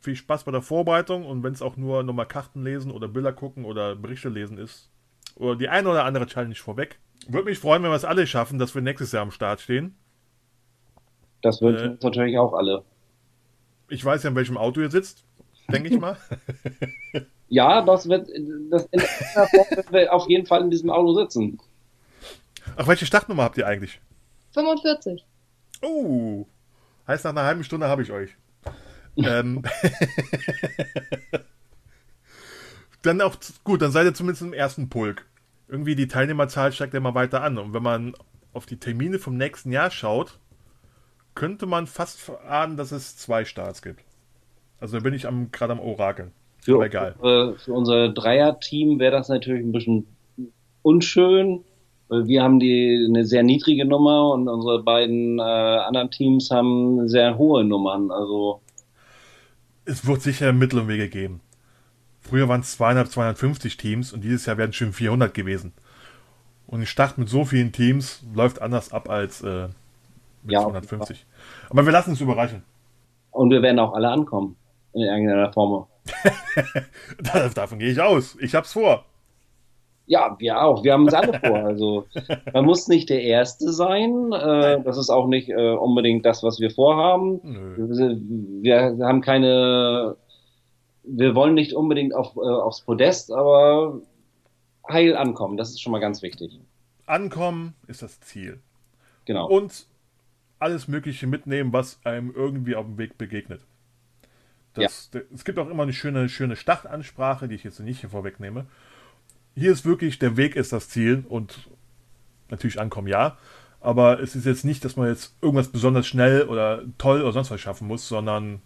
Viel Spaß bei der Vorbereitung und wenn es auch nur nochmal Karten lesen oder Bilder gucken oder Berichte lesen ist. Oder die eine oder andere Challenge vorweg. Würde mich freuen, wenn wir es alle schaffen, dass wir nächstes Jahr am Start stehen. Das wünschen äh, uns natürlich auch alle. Ich weiß ja, in welchem Auto ihr sitzt, denke ich mal. *laughs* ja, das wird, das in *laughs* wird wir auf jeden Fall in diesem Auto sitzen. Ach, welche Startnummer habt ihr eigentlich? 45. Oh, heißt nach einer halben Stunde habe ich euch. ähm, *laughs* dann auch gut, dann seid ihr zumindest im ersten Pulk. Irgendwie die Teilnehmerzahl steigt ja immer weiter an. Und wenn man auf die Termine vom nächsten Jahr schaut, könnte man fast verahnen, dass es zwei Starts gibt. Also da bin ich gerade am Orakeln. Für, egal. Für, für unser Dreier-Team wäre das natürlich ein bisschen unschön, weil wir haben die eine sehr niedrige Nummer und unsere beiden äh, anderen Teams haben sehr hohe Nummern. Also es wird sicher Mittel und Wege geben. Früher waren es 200, 250 Teams und dieses Jahr werden es schon 400 gewesen. Und ein Start mit so vielen Teams läuft anders ab als äh, mit ja, 250. Aber wir lassen uns überraschen. Und wir werden auch alle ankommen. In irgendeiner Form. *laughs* Davon gehe ich aus. Ich hab's vor. Ja, wir auch. Wir haben es alle vor. Also man muss nicht der Erste sein. Äh, das ist auch nicht äh, unbedingt das, was wir vorhaben. Nö. Wir haben keine. Wir wollen nicht unbedingt auf, äh, aufs Podest, aber heil ankommen. Das ist schon mal ganz wichtig. Ankommen ist das Ziel. Genau. Und alles Mögliche mitnehmen, was einem irgendwie auf dem Weg begegnet. Das, ja. Es gibt auch immer eine schöne, schöne Startansprache, die ich jetzt nicht hier vorwegnehme. Hier ist wirklich, der Weg ist das Ziel und natürlich ankommen, ja. Aber es ist jetzt nicht, dass man jetzt irgendwas besonders schnell oder toll oder sonst was schaffen muss, sondern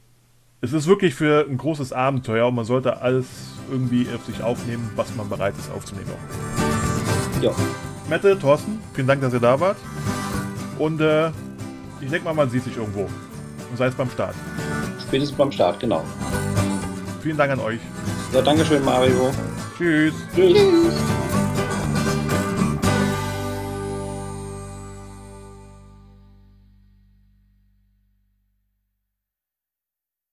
es ist wirklich für ein großes Abenteuer und man sollte alles irgendwie auf sich aufnehmen, was man bereit ist aufzunehmen. Ja. Mette, Thorsten, vielen Dank, dass ihr da wart. Und äh, ich denke mal, man sieht sich irgendwo. Und sei es beim Start. Spätestens beim Start, genau. Vielen Dank an euch. Ja, danke schön, Mario. Tschüss. Tschüss. Tschüss.